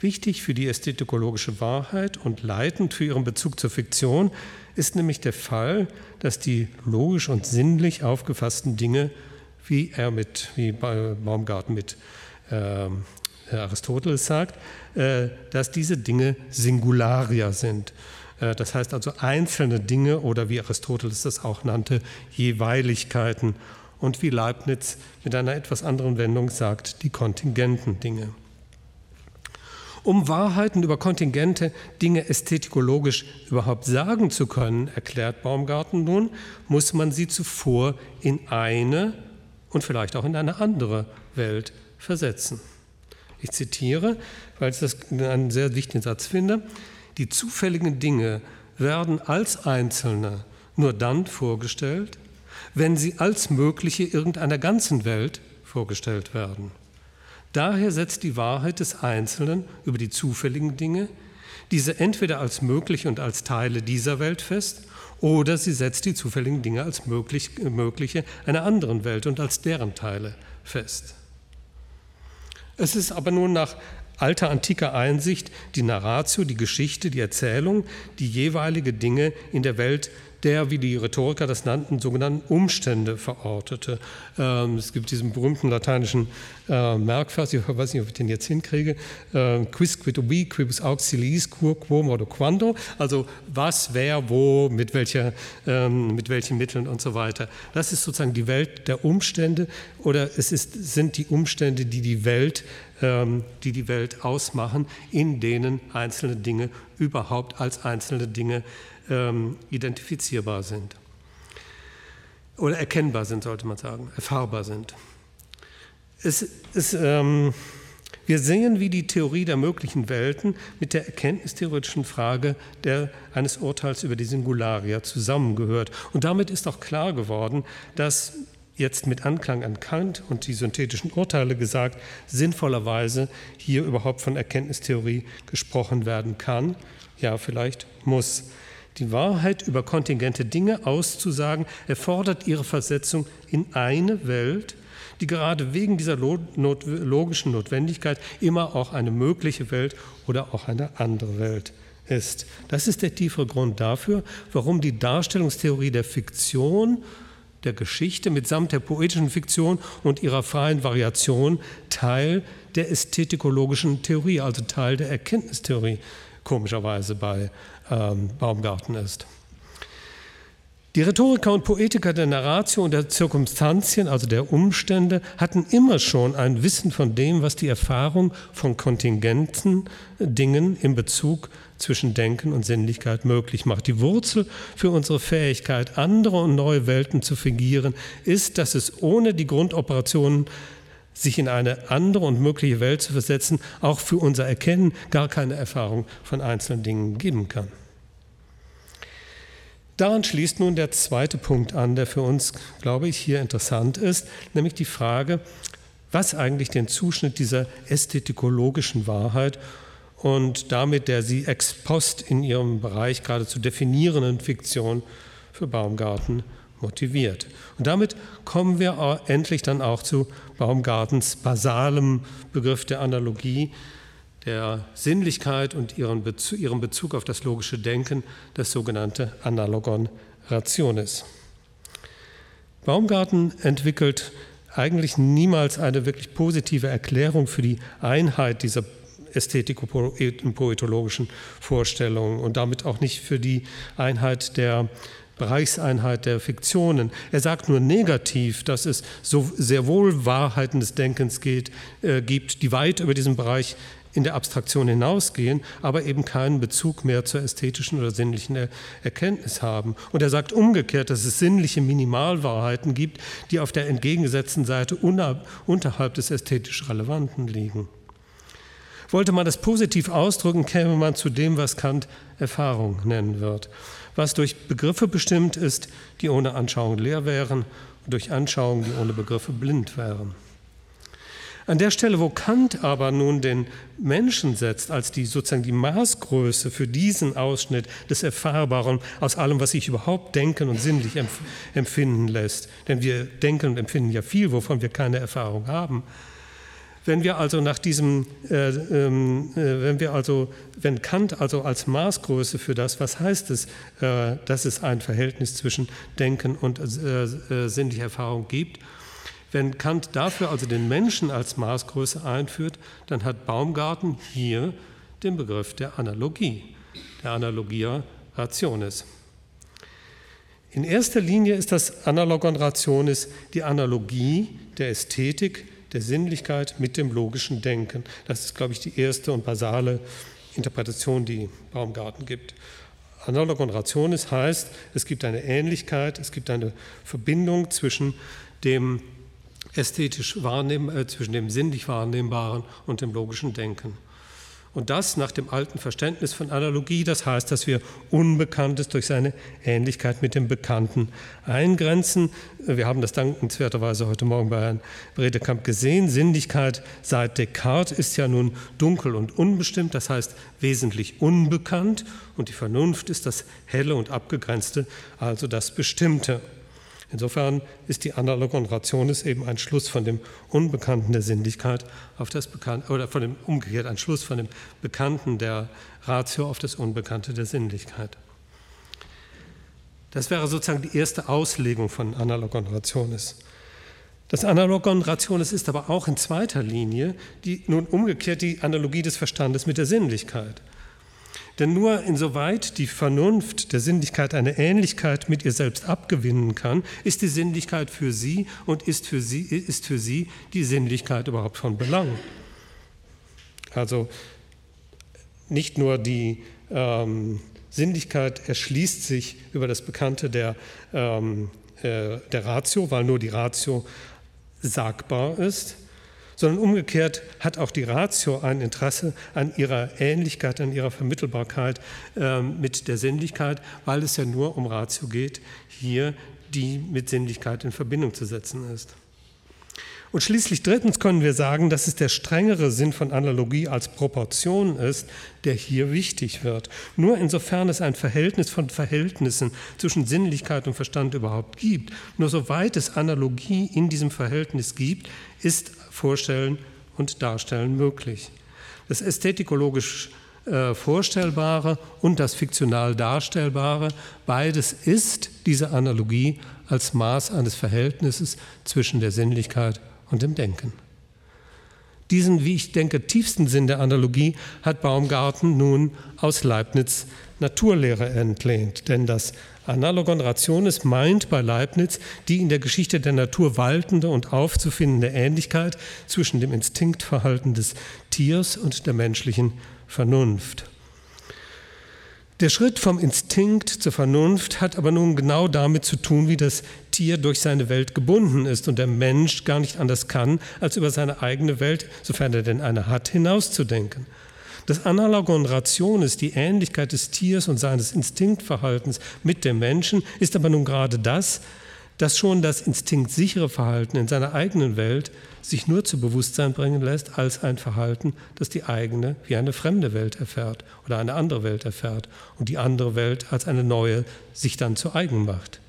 Wichtig für die ästhetikologische Wahrheit und leitend für ihren Bezug zur Fiktion ist nämlich der Fall, dass die logisch und sinnlich aufgefassten Dinge, wie er mit, wie Baumgarten mit äh, Aristoteles sagt, äh, dass diese Dinge Singularia sind. Äh, das heißt also einzelne Dinge oder wie Aristoteles das auch nannte, Jeweiligkeiten und wie Leibniz mit einer etwas anderen Wendung sagt, die kontingenten Dinge. Um Wahrheiten über kontingente Dinge ästhetikologisch überhaupt sagen zu können, erklärt Baumgarten nun, muss man sie zuvor in eine und vielleicht auch in eine andere Welt versetzen. Ich zitiere, weil ich das einen sehr wichtigen Satz finde. Die zufälligen Dinge werden als Einzelne nur dann vorgestellt, wenn sie als mögliche irgendeiner ganzen Welt vorgestellt werden. Daher setzt die Wahrheit des Einzelnen über die zufälligen Dinge diese entweder als möglich und als Teile dieser Welt fest oder sie setzt die zufälligen Dinge als möglich, mögliche einer anderen Welt und als deren Teile fest. Es ist aber nun nach alter antiker Einsicht die Narratio, die Geschichte, die Erzählung, die jeweilige Dinge in der Welt der, wie die Rhetoriker das nannten, sogenannten Umstände verortete. Ähm, es gibt diesen berühmten lateinischen äh, Merkvers, ich weiß nicht, ob ich den jetzt hinkriege, äh, quis quid ubi, quibus auxiliis, quo, quo, modo, quando, also was, wer, wo, mit, welcher, ähm, mit welchen Mitteln und so weiter. Das ist sozusagen die Welt der Umstände oder es ist, sind die Umstände, die die Welt die die Welt ausmachen, in denen einzelne Dinge überhaupt als einzelne Dinge ähm, identifizierbar sind. Oder erkennbar sind, sollte man sagen, erfahrbar sind. Es ist, ähm, wir sehen, wie die Theorie der möglichen Welten mit der erkenntnistheoretischen Frage der, eines Urteils über die Singularia zusammengehört. Und damit ist auch klar geworden, dass jetzt mit Anklang an Kant und die synthetischen Urteile gesagt, sinnvollerweise hier überhaupt von Erkenntnistheorie gesprochen werden kann, ja vielleicht muss. Die Wahrheit über kontingente Dinge auszusagen, erfordert ihre Versetzung in eine Welt, die gerade wegen dieser logischen Notwendigkeit immer auch eine mögliche Welt oder auch eine andere Welt ist. Das ist der tiefere Grund dafür, warum die Darstellungstheorie der Fiktion, der Geschichte mitsamt der poetischen Fiktion und ihrer freien Variation Teil der ästhetikologischen Theorie, also Teil der Erkenntnistheorie komischerweise bei ähm, Baumgarten ist. Die Rhetoriker und Poetiker der Narratio und der Zirkumstanzien, also der Umstände, hatten immer schon ein Wissen von dem, was die Erfahrung von kontingenten Dingen in Bezug zwischen Denken und Sinnlichkeit möglich macht. Die Wurzel für unsere Fähigkeit, andere und neue Welten zu fingieren, ist, dass es ohne die Grundoperationen sich in eine andere und mögliche Welt zu versetzen, auch für unser Erkennen gar keine Erfahrung von einzelnen Dingen geben kann. Daran schließt nun der zweite Punkt an, der für uns, glaube ich, hier interessant ist, nämlich die Frage, was eigentlich den Zuschnitt dieser ästhetikologischen Wahrheit und damit der sie ex post in ihrem Bereich gerade zu definierenden Fiktion für Baumgarten motiviert. Und damit kommen wir endlich dann auch zu Baumgartens basalem Begriff der Analogie, der Sinnlichkeit und ihrem Bezug, ihrem Bezug auf das logische Denken, das sogenannte Analogon Rationis. Baumgarten entwickelt eigentlich niemals eine wirklich positive Erklärung für die Einheit dieser ästhetiko-poetologischen Vorstellungen und damit auch nicht für die Einheit der Bereichseinheit der Fiktionen. Er sagt nur negativ, dass es so sehr wohl Wahrheiten des Denkens geht, äh, gibt, die weit über diesen Bereich in der Abstraktion hinausgehen, aber eben keinen Bezug mehr zur ästhetischen oder sinnlichen er Erkenntnis haben. Und er sagt umgekehrt, dass es sinnliche Minimalwahrheiten gibt, die auf der entgegengesetzten Seite unterhalb des ästhetisch Relevanten liegen. Wollte man das positiv ausdrücken, käme man zu dem, was Kant Erfahrung nennen wird. Was durch Begriffe bestimmt ist, die ohne Anschauung leer wären und durch Anschauung, die ohne Begriffe blind wären. An der Stelle, wo Kant aber nun den Menschen setzt als die sozusagen die Maßgröße für diesen Ausschnitt des Erfahrbaren aus allem, was sich überhaupt denken und sinnlich empfinden lässt, denn wir denken und empfinden ja viel, wovon wir keine Erfahrung haben, wenn wir also nach diesem, äh, ähm, äh, wenn wir also, wenn Kant also als Maßgröße für das, was heißt es, äh, dass es ein Verhältnis zwischen Denken und äh, äh, sinnlicher Erfahrung gibt, wenn Kant dafür also den Menschen als Maßgröße einführt, dann hat Baumgarten hier den Begriff der Analogie, der Analogia rationis. In erster Linie ist das Analogon rationis die Analogie der Ästhetik der Sinnlichkeit mit dem logischen Denken. Das ist, glaube ich, die erste und basale Interpretation, die Baumgarten gibt. Analogon rationis heißt, es gibt eine Ähnlichkeit, es gibt eine Verbindung zwischen dem ästhetisch wahrnehmen, äh, zwischen dem sinnlich Wahrnehmbaren und dem logischen Denken. Und das nach dem alten Verständnis von Analogie, das heißt, dass wir Unbekanntes durch seine Ähnlichkeit mit dem Bekannten eingrenzen. Wir haben das dankenswerterweise heute Morgen bei Herrn Bredekamp gesehen. Sinnlichkeit seit Descartes ist ja nun dunkel und unbestimmt, das heißt wesentlich unbekannt. Und die Vernunft ist das Helle und Abgegrenzte, also das Bestimmte. Insofern ist die Analogon Rationis eben ein Schluss von dem Unbekannten der Sinnlichkeit auf das Bekannte, oder von dem umgekehrt ein Schluss von dem Bekannten der Ratio auf das Unbekannte der Sinnlichkeit. Das wäre sozusagen die erste Auslegung von Analogon Rationis. Das Analogon Rationis ist aber auch in zweiter Linie die nun umgekehrt die Analogie des Verstandes mit der Sinnlichkeit. Denn nur insoweit die Vernunft der Sinnlichkeit eine Ähnlichkeit mit ihr selbst abgewinnen kann, ist die Sinnlichkeit für sie und ist für sie, ist für sie die Sinnlichkeit überhaupt von Belang. Also nicht nur die ähm, Sinnlichkeit erschließt sich über das Bekannte der, ähm, äh, der Ratio, weil nur die Ratio sagbar ist, sondern umgekehrt hat auch die Ratio ein Interesse an ihrer Ähnlichkeit, an ihrer Vermittelbarkeit äh, mit der Sinnlichkeit, weil es ja nur um Ratio geht, hier die mit Sinnlichkeit in Verbindung zu setzen ist. Und schließlich drittens können wir sagen, dass es der strengere Sinn von Analogie als Proportion ist, der hier wichtig wird. Nur insofern es ein Verhältnis von Verhältnissen zwischen Sinnlichkeit und Verstand überhaupt gibt, nur soweit es Analogie in diesem Verhältnis gibt, ist Vorstellen und Darstellen möglich. Das ästhetikologisch äh, Vorstellbare und das fiktional Darstellbare, beides ist diese Analogie als Maß eines Verhältnisses zwischen der Sinnlichkeit und dem Denken. Diesen, wie ich denke, tiefsten Sinn der Analogie hat Baumgarten nun aus Leibniz Naturlehre entlehnt. Denn das Analogon Rationis meint bei Leibniz die in der Geschichte der Natur waltende und aufzufindende Ähnlichkeit zwischen dem Instinktverhalten des Tiers und der menschlichen Vernunft. Der Schritt vom Instinkt zur Vernunft hat aber nun genau damit zu tun, wie das Tier durch seine Welt gebunden ist und der Mensch gar nicht anders kann, als über seine eigene Welt, sofern er denn eine hat, hinauszudenken. Das Analogon Rationis, die Ähnlichkeit des Tiers und seines Instinktverhaltens mit dem Menschen, ist aber nun gerade das, dass schon das instinktsichere Verhalten in seiner eigenen Welt sich nur zu Bewusstsein bringen lässt als ein Verhalten, das die eigene wie eine fremde Welt erfährt oder eine andere Welt erfährt und die andere Welt als eine neue sich dann zu eigen macht.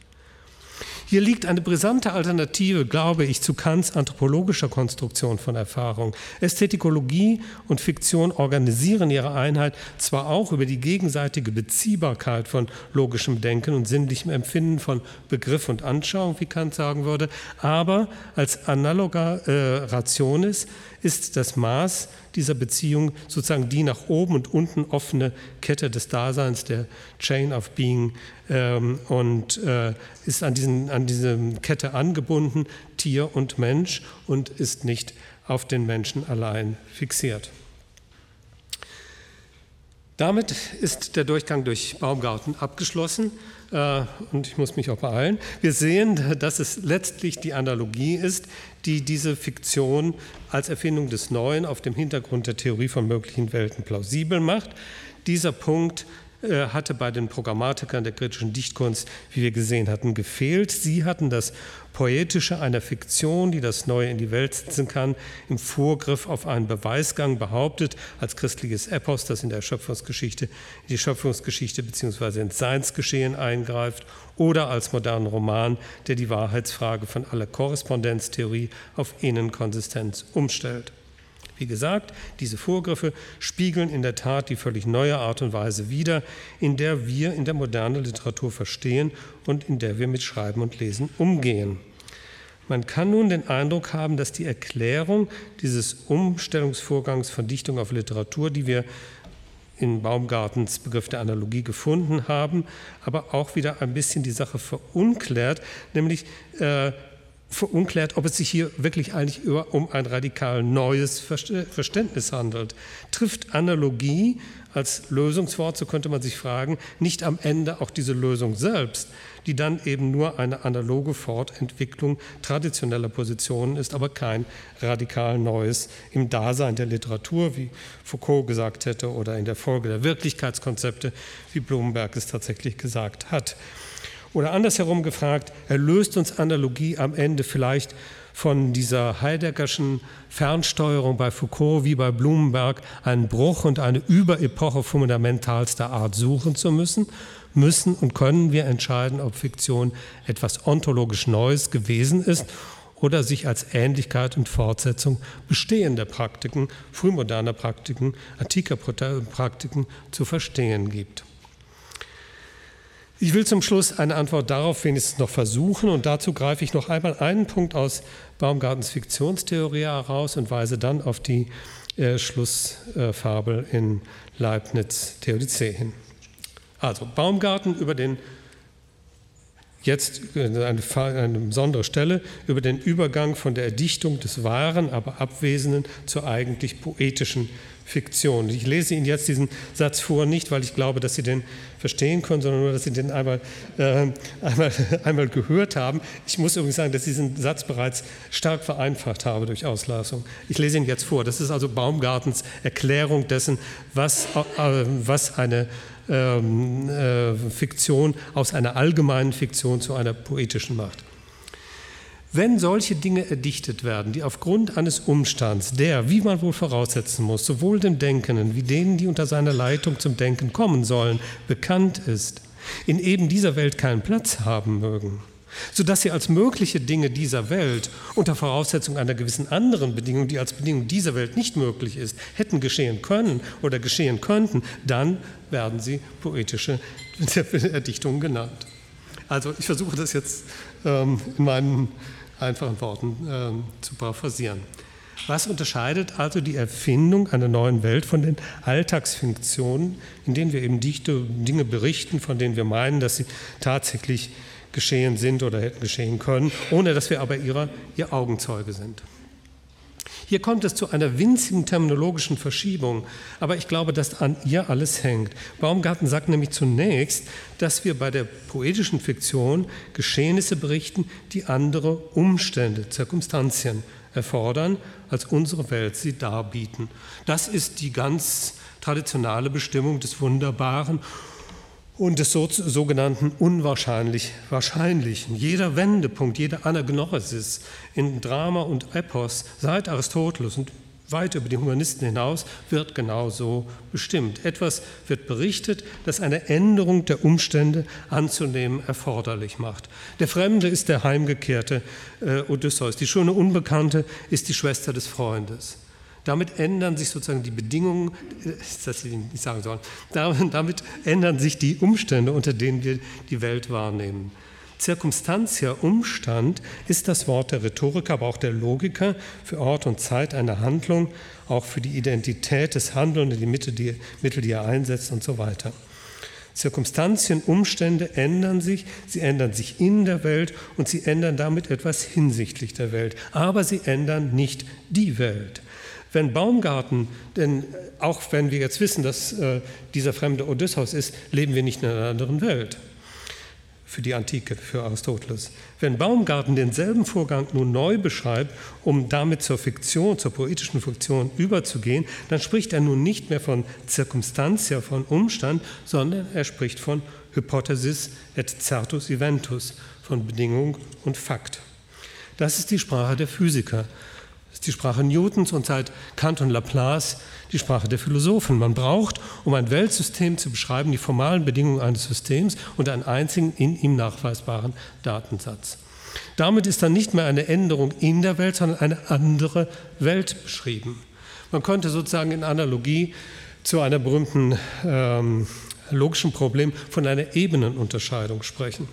Hier liegt eine brisante Alternative, glaube ich, zu Kants anthropologischer Konstruktion von Erfahrung. Ästhetikologie und Fiktion organisieren ihre Einheit zwar auch über die gegenseitige Beziehbarkeit von logischem Denken und sinnlichem Empfinden von Begriff und Anschauung, wie Kant sagen würde, aber als analoger äh, Rationis ist das Maß dieser Beziehung sozusagen die nach oben und unten offene Kette des Daseins, der Chain of Being, ähm, und äh, ist an, diesen, an diese Kette angebunden, Tier und Mensch, und ist nicht auf den Menschen allein fixiert. Damit ist der Durchgang durch Baumgarten abgeschlossen und ich muss mich auch beeilen. Wir sehen, dass es letztlich die Analogie ist, die diese Fiktion als Erfindung des Neuen auf dem Hintergrund der Theorie von möglichen Welten plausibel macht. Dieser Punkt äh, hatte bei den Programmatikern der kritischen Dichtkunst, wie wir gesehen hatten, gefehlt. Sie hatten das Poetische einer Fiktion, die das Neue in die Welt setzen kann, im Vorgriff auf einen Beweisgang behauptet, als christliches Epos, das in der Schöpfungsgeschichte, in die Schöpfungsgeschichte bzw. ins Seinsgeschehen eingreift, oder als modernen Roman, der die Wahrheitsfrage von aller Korrespondenztheorie auf Innenkonsistenz umstellt. Wie gesagt, diese Vorgriffe spiegeln in der Tat die völlig neue Art und Weise wider, in der wir in der modernen Literatur verstehen und in der wir mit Schreiben und Lesen umgehen. Man kann nun den Eindruck haben, dass die Erklärung dieses Umstellungsvorgangs von Dichtung auf Literatur, die wir in Baumgartens Begriff der Analogie gefunden haben, aber auch wieder ein bisschen die Sache verunklärt, nämlich äh, unklärt, ob es sich hier wirklich eigentlich um ein radikal neues Verständnis handelt. Trifft Analogie als Lösungswort, so könnte man sich fragen, nicht am Ende auch diese Lösung selbst, die dann eben nur eine analoge Fortentwicklung traditioneller Positionen ist, aber kein radikal Neues im Dasein der Literatur, wie Foucault gesagt hätte, oder in der Folge der Wirklichkeitskonzepte, wie Blumenberg es tatsächlich gesagt hat. Oder andersherum gefragt, erlöst uns Analogie am Ende vielleicht von dieser Heideggerschen Fernsteuerung bei Foucault wie bei Blumenberg einen Bruch und eine Überepoche fundamentalster Art suchen zu müssen? Müssen und können wir entscheiden, ob Fiktion etwas ontologisch Neues gewesen ist oder sich als Ähnlichkeit und Fortsetzung bestehender Praktiken, frühmoderner Praktiken, antiker Praktiken zu verstehen gibt. Ich will zum Schluss eine Antwort darauf wenigstens noch versuchen und dazu greife ich noch einmal einen Punkt aus Baumgartens Fiktionstheorie heraus und weise dann auf die äh, Schlussfabel äh, in Leibniz Theodizee hin. Also Baumgarten über den jetzt äh, eine, eine besondere Stelle über den Übergang von der Erdichtung des Wahren, aber Abwesenden zur eigentlich poetischen Fiktion. Ich lese Ihnen jetzt diesen Satz vor, nicht weil ich glaube, dass Sie den verstehen können, sondern nur, dass Sie den einmal, äh, einmal, (laughs) einmal gehört haben. Ich muss übrigens sagen, dass ich diesen Satz bereits stark vereinfacht habe durch Auslassung. Ich lese ihn jetzt vor. Das ist also Baumgartens Erklärung dessen, was, äh, was eine ähm, äh, Fiktion aus einer allgemeinen Fiktion zu einer poetischen macht. Wenn solche Dinge erdichtet werden, die aufgrund eines Umstands, der, wie man wohl voraussetzen muss, sowohl dem Denkenden wie denen, die unter seiner Leitung zum Denken kommen sollen, bekannt ist, in eben dieser Welt keinen Platz haben mögen, sodass sie als mögliche Dinge dieser Welt unter Voraussetzung einer gewissen anderen Bedingung, die als Bedingung dieser Welt nicht möglich ist, hätten geschehen können oder geschehen könnten, dann werden sie poetische (laughs) Erdichtungen genannt. Also ich versuche das jetzt ähm, in meinen einfachen Worten äh, zu paraphrasieren. Was unterscheidet also die Erfindung einer neuen Welt von den Alltagsfunktionen, in denen wir eben dichte Dinge berichten, von denen wir meinen, dass sie tatsächlich geschehen sind oder hätten geschehen können, ohne dass wir aber ihrer, ihr Augenzeuge sind? Hier kommt es zu einer winzigen terminologischen Verschiebung, aber ich glaube, dass an ihr alles hängt. Baumgarten sagt nämlich zunächst, dass wir bei der poetischen Fiktion Geschehnisse berichten, die andere Umstände, Zirkumstanzien erfordern, als unsere Welt sie darbieten. Das ist die ganz traditionelle Bestimmung des Wunderbaren und des sogenannten unwahrscheinlich Wahrscheinlichen. Jeder Wendepunkt, jeder Anagnosis in Drama und Epos seit Aristoteles und weit über die Humanisten hinaus, wird genau so bestimmt. Etwas wird berichtet, das eine Änderung der Umstände anzunehmen erforderlich macht. Der Fremde ist der heimgekehrte äh, Odysseus, die schöne Unbekannte ist die Schwester des Freundes. Damit ändern sich sozusagen die Bedingungen, äh, das ich nicht sagen soll, (laughs) damit ändern sich die Umstände, unter denen wir die Welt wahrnehmen. Circumstantia, Umstand, ist das Wort der Rhetoriker, aber auch der Logiker für Ort und Zeit einer Handlung, auch für die Identität des Handelnden, die Mittel, die, Mittel, die er einsetzt und so weiter. Zirkumstanzien, Umstände ändern sich, sie ändern sich in der Welt und sie ändern damit etwas hinsichtlich der Welt. Aber sie ändern nicht die Welt. Wenn Baumgarten, denn auch wenn wir jetzt wissen, dass äh, dieser fremde Odysseus ist, leben wir nicht in einer anderen Welt für die Antike, für Aristoteles. Wenn Baumgarten denselben Vorgang nun neu beschreibt, um damit zur Fiktion, zur poetischen Fiktion überzugehen, dann spricht er nun nicht mehr von Circumstantia, von Umstand, sondern er spricht von Hypothesis et certus eventus, von Bedingung und Fakt. Das ist die Sprache der Physiker. Das ist die Sprache Newtons und seit Kant und Laplace die Sprache der Philosophen. Man braucht, um ein Weltsystem zu beschreiben, die formalen Bedingungen eines Systems und einen einzigen in ihm nachweisbaren Datensatz. Damit ist dann nicht mehr eine Änderung in der Welt, sondern eine andere Welt beschrieben. Man könnte sozusagen in Analogie zu einer berühmten ähm, logischen Problem von einer Ebenenunterscheidung sprechen.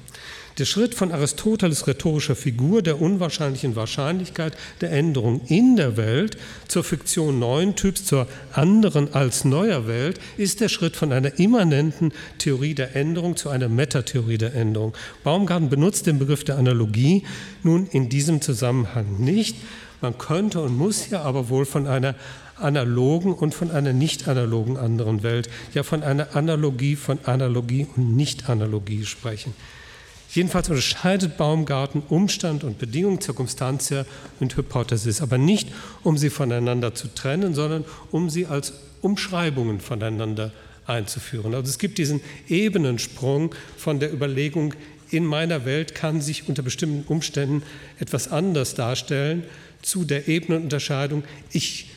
Der Schritt von Aristoteles rhetorischer Figur der unwahrscheinlichen Wahrscheinlichkeit der Änderung in der Welt zur Fiktion neuen Typs, zur anderen als neuer Welt, ist der Schritt von einer immanenten Theorie der Änderung zu einer Metatheorie der Änderung. Baumgarten benutzt den Begriff der Analogie nun in diesem Zusammenhang nicht. Man könnte und muss ja aber wohl von einer analogen und von einer nicht analogen anderen Welt, ja von einer Analogie von Analogie und Nicht-Analogie sprechen. Jedenfalls unterscheidet Baumgarten Umstand und Bedingung, Zirkumstantia und Hypothesis, aber nicht, um sie voneinander zu trennen, sondern um sie als Umschreibungen voneinander einzuführen. Also es gibt diesen Ebenensprung von der Überlegung, in meiner Welt kann sich unter bestimmten Umständen etwas anders darstellen, zu der Ebenenunterscheidung, ich,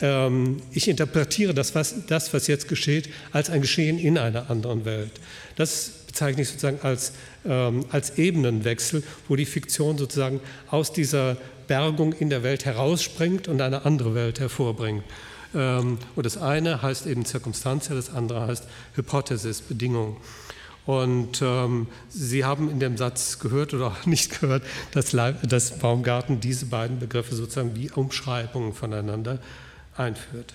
ähm, ich interpretiere das was, das, was jetzt geschieht, als ein Geschehen in einer anderen Welt. Das bezeichne ich sozusagen als, ähm, als Ebenenwechsel, wo die Fiktion sozusagen aus dieser Bergung in der Welt herausspringt und eine andere Welt hervorbringt. Ähm, und das eine heißt eben Zirkumstantia, das andere heißt Hypothesis, Bedingung. Und ähm, Sie haben in dem Satz gehört oder auch (laughs) nicht gehört, dass, dass Baumgarten diese beiden Begriffe sozusagen wie Umschreibungen voneinander einführt.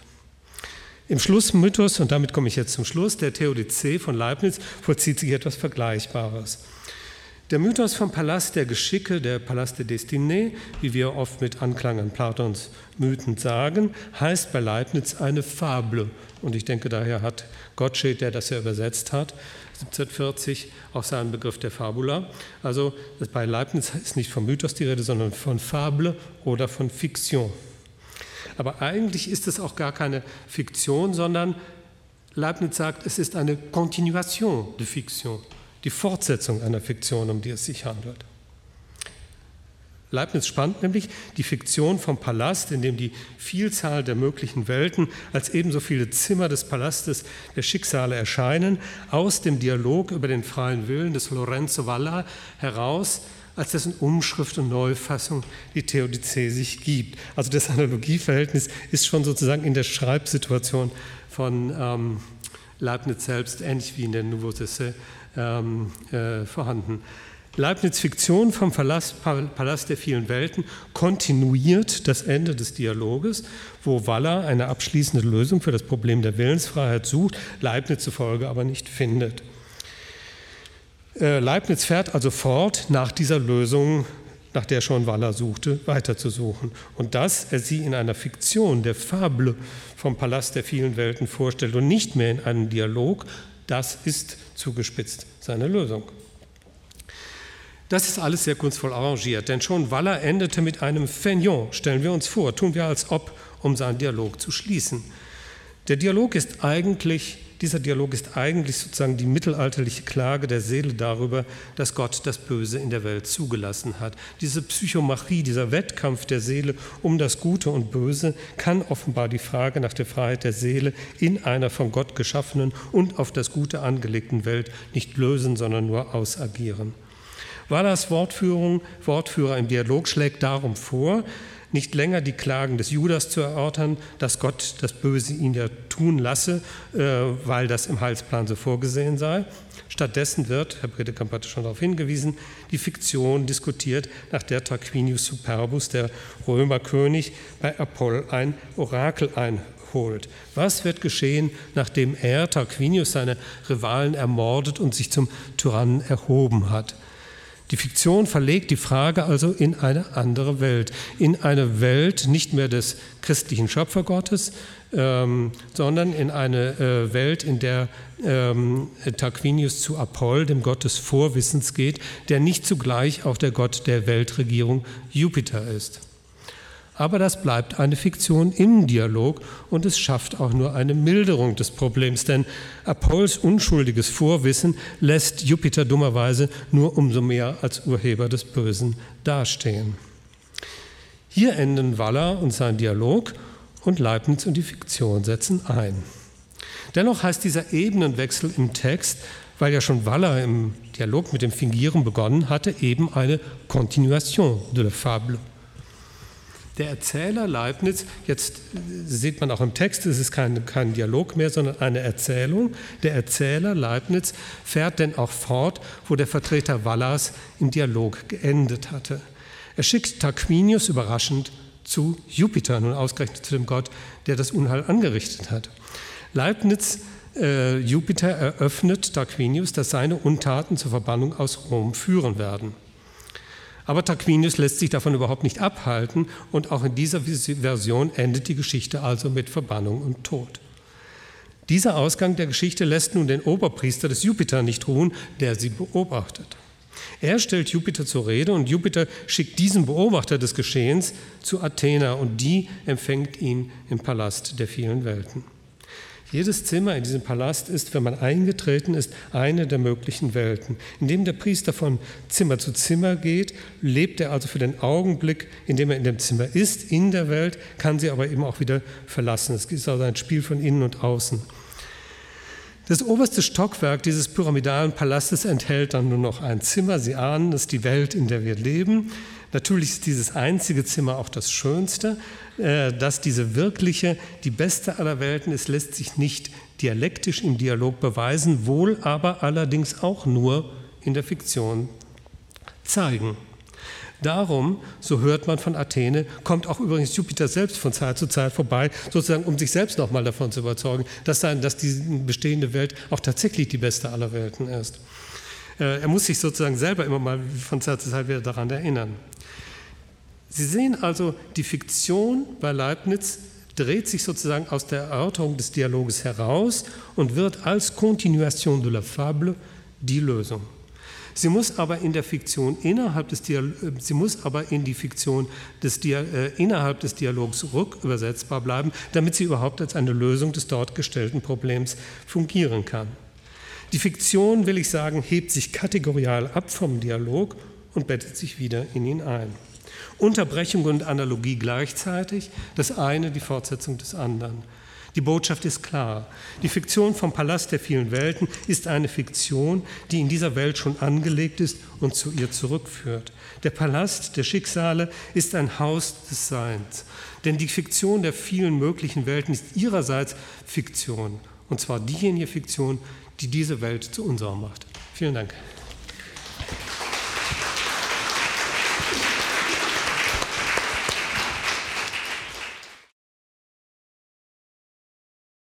Im Schlussmythos, und damit komme ich jetzt zum Schluss, der Theodizee von Leibniz vollzieht sich etwas Vergleichbares. Der Mythos vom Palast der Geschicke, der Palast der Destinée, wie wir oft mit Anklang an Platons Mythen sagen, heißt bei Leibniz eine Fable. Und ich denke, daher hat Gottsched, der das ja übersetzt hat, 1740 auch seinen Begriff der Fabula. Also bei Leibniz ist nicht vom Mythos die Rede, sondern von Fable oder von Fiktion. Aber eigentlich ist es auch gar keine Fiktion, sondern Leibniz sagt, es ist eine Continuation de Fiction, die Fortsetzung einer Fiktion, um die es sich handelt. Leibniz spannt nämlich die Fiktion vom Palast, in dem die Vielzahl der möglichen Welten als ebenso viele Zimmer des Palastes der Schicksale erscheinen, aus dem Dialog über den freien Willen des Lorenzo Valla heraus als dessen Umschrift und Neufassung die Theodizee sich gibt. Also das Analogieverhältnis ist schon sozusagen in der Schreibsituation von ähm, Leibniz selbst, ähnlich wie in der Nouveau ähm, äh, vorhanden. Leibniz Fiktion vom Palast, Palast der vielen Welten kontinuiert das Ende des Dialoges, wo Waller eine abschließende Lösung für das Problem der Willensfreiheit sucht, Leibniz zufolge aber nicht findet. Äh, Leibniz fährt also fort, nach dieser Lösung, nach der schon Waller suchte, weiterzusuchen. Und dass er sie in einer Fiktion, der Fable vom Palast der vielen Welten vorstellt und nicht mehr in einem Dialog, das ist zugespitzt seine Lösung. Das ist alles sehr kunstvoll arrangiert, denn schon Waller endete mit einem Feignon, stellen wir uns vor, tun wir als ob, um seinen Dialog zu schließen. Der Dialog ist eigentlich dieser Dialog ist eigentlich sozusagen die mittelalterliche Klage der Seele darüber, dass Gott das Böse in der Welt zugelassen hat. Diese Psychomachie, dieser Wettkampf der Seele um das Gute und Böse kann offenbar die Frage nach der Freiheit der Seele in einer von Gott geschaffenen und auf das Gute angelegten Welt nicht lösen, sondern nur ausagieren. Wallers Wortführung, Wortführer im Dialog schlägt darum vor, nicht länger die Klagen des Judas zu erörtern, dass Gott das Böse ihn ja tun lasse, äh, weil das im Heilsplan so vorgesehen sei. Stattdessen wird, Herr Bredekamp hatte schon darauf hingewiesen, die Fiktion diskutiert, nach der Tarquinius Superbus, der Römerkönig, bei Apoll ein Orakel einholt. Was wird geschehen, nachdem er, Tarquinius, seine Rivalen ermordet und sich zum Tyrannen erhoben hat? Die Fiktion verlegt die Frage also in eine andere Welt, in eine Welt nicht mehr des christlichen Schöpfergottes, ähm, sondern in eine äh, Welt, in der ähm, Tarquinius zu Apoll, dem Gott des Vorwissens, geht, der nicht zugleich auch der Gott der Weltregierung Jupiter ist. Aber das bleibt eine Fiktion im Dialog und es schafft auch nur eine Milderung des Problems, denn Apolls unschuldiges Vorwissen lässt Jupiter dummerweise nur umso mehr als Urheber des Bösen dastehen. Hier enden Waller und sein Dialog und Leibniz und die Fiktion setzen ein. Dennoch heißt dieser Ebenenwechsel im Text, weil ja schon Waller im Dialog mit dem Fingieren begonnen hatte, eben eine Continuation de la Fable. Der Erzähler Leibniz, jetzt sieht man auch im Text, es ist kein, kein Dialog mehr, sondern eine Erzählung. Der Erzähler Leibniz fährt denn auch fort, wo der Vertreter Wallas im Dialog geendet hatte. Er schickt Tarquinius überraschend zu Jupiter, nun ausgerechnet zu dem Gott, der das Unheil angerichtet hat. Leibniz äh, Jupiter eröffnet Tarquinius, dass seine Untaten zur Verbannung aus Rom führen werden. Aber Tarquinius lässt sich davon überhaupt nicht abhalten und auch in dieser Version endet die Geschichte also mit Verbannung und Tod. Dieser Ausgang der Geschichte lässt nun den Oberpriester des Jupiter nicht ruhen, der sie beobachtet. Er stellt Jupiter zur Rede und Jupiter schickt diesen Beobachter des Geschehens zu Athena und die empfängt ihn im Palast der vielen Welten. Jedes Zimmer in diesem Palast ist, wenn man eingetreten ist, eine der möglichen Welten. Indem der Priester von Zimmer zu Zimmer geht, lebt er also für den Augenblick, in dem er in dem Zimmer ist, in der Welt, kann sie aber eben auch wieder verlassen. Es ist also ein Spiel von innen und außen. Das oberste Stockwerk dieses pyramidalen Palastes enthält dann nur noch ein Zimmer. Sie ahnen, das ist die Welt, in der wir leben. Natürlich ist dieses einzige Zimmer auch das schönste. Äh, dass diese wirkliche, die beste aller Welten ist, lässt sich nicht dialektisch im Dialog beweisen, wohl aber allerdings auch nur in der Fiktion zeigen. Darum, so hört man von Athene, kommt auch übrigens Jupiter selbst von Zeit zu Zeit vorbei, sozusagen um sich selbst nochmal davon zu überzeugen, dass, sein, dass die bestehende Welt auch tatsächlich die beste aller Welten ist. Äh, er muss sich sozusagen selber immer mal von Zeit zu Zeit wieder daran erinnern. Sie sehen also, die Fiktion bei Leibniz dreht sich sozusagen aus der Erörterung des Dialoges heraus und wird als Continuation de la Fable die Lösung. Sie muss aber in der Fiktion innerhalb des Dialog, sie muss aber in die Fiktion des Dia äh, innerhalb des Dialogs rückübersetzbar bleiben, damit sie überhaupt als eine Lösung des dort gestellten Problems fungieren kann. Die Fiktion, will ich sagen, hebt sich kategorial ab vom Dialog und bettet sich wieder in ihn ein. Unterbrechung und Analogie gleichzeitig, das eine die Fortsetzung des anderen. Die Botschaft ist klar. Die Fiktion vom Palast der vielen Welten ist eine Fiktion, die in dieser Welt schon angelegt ist und zu ihr zurückführt. Der Palast der Schicksale ist ein Haus des Seins. Denn die Fiktion der vielen möglichen Welten ist ihrerseits Fiktion. Und zwar diejenige Fiktion, die diese Welt zu unserer macht. Vielen Dank.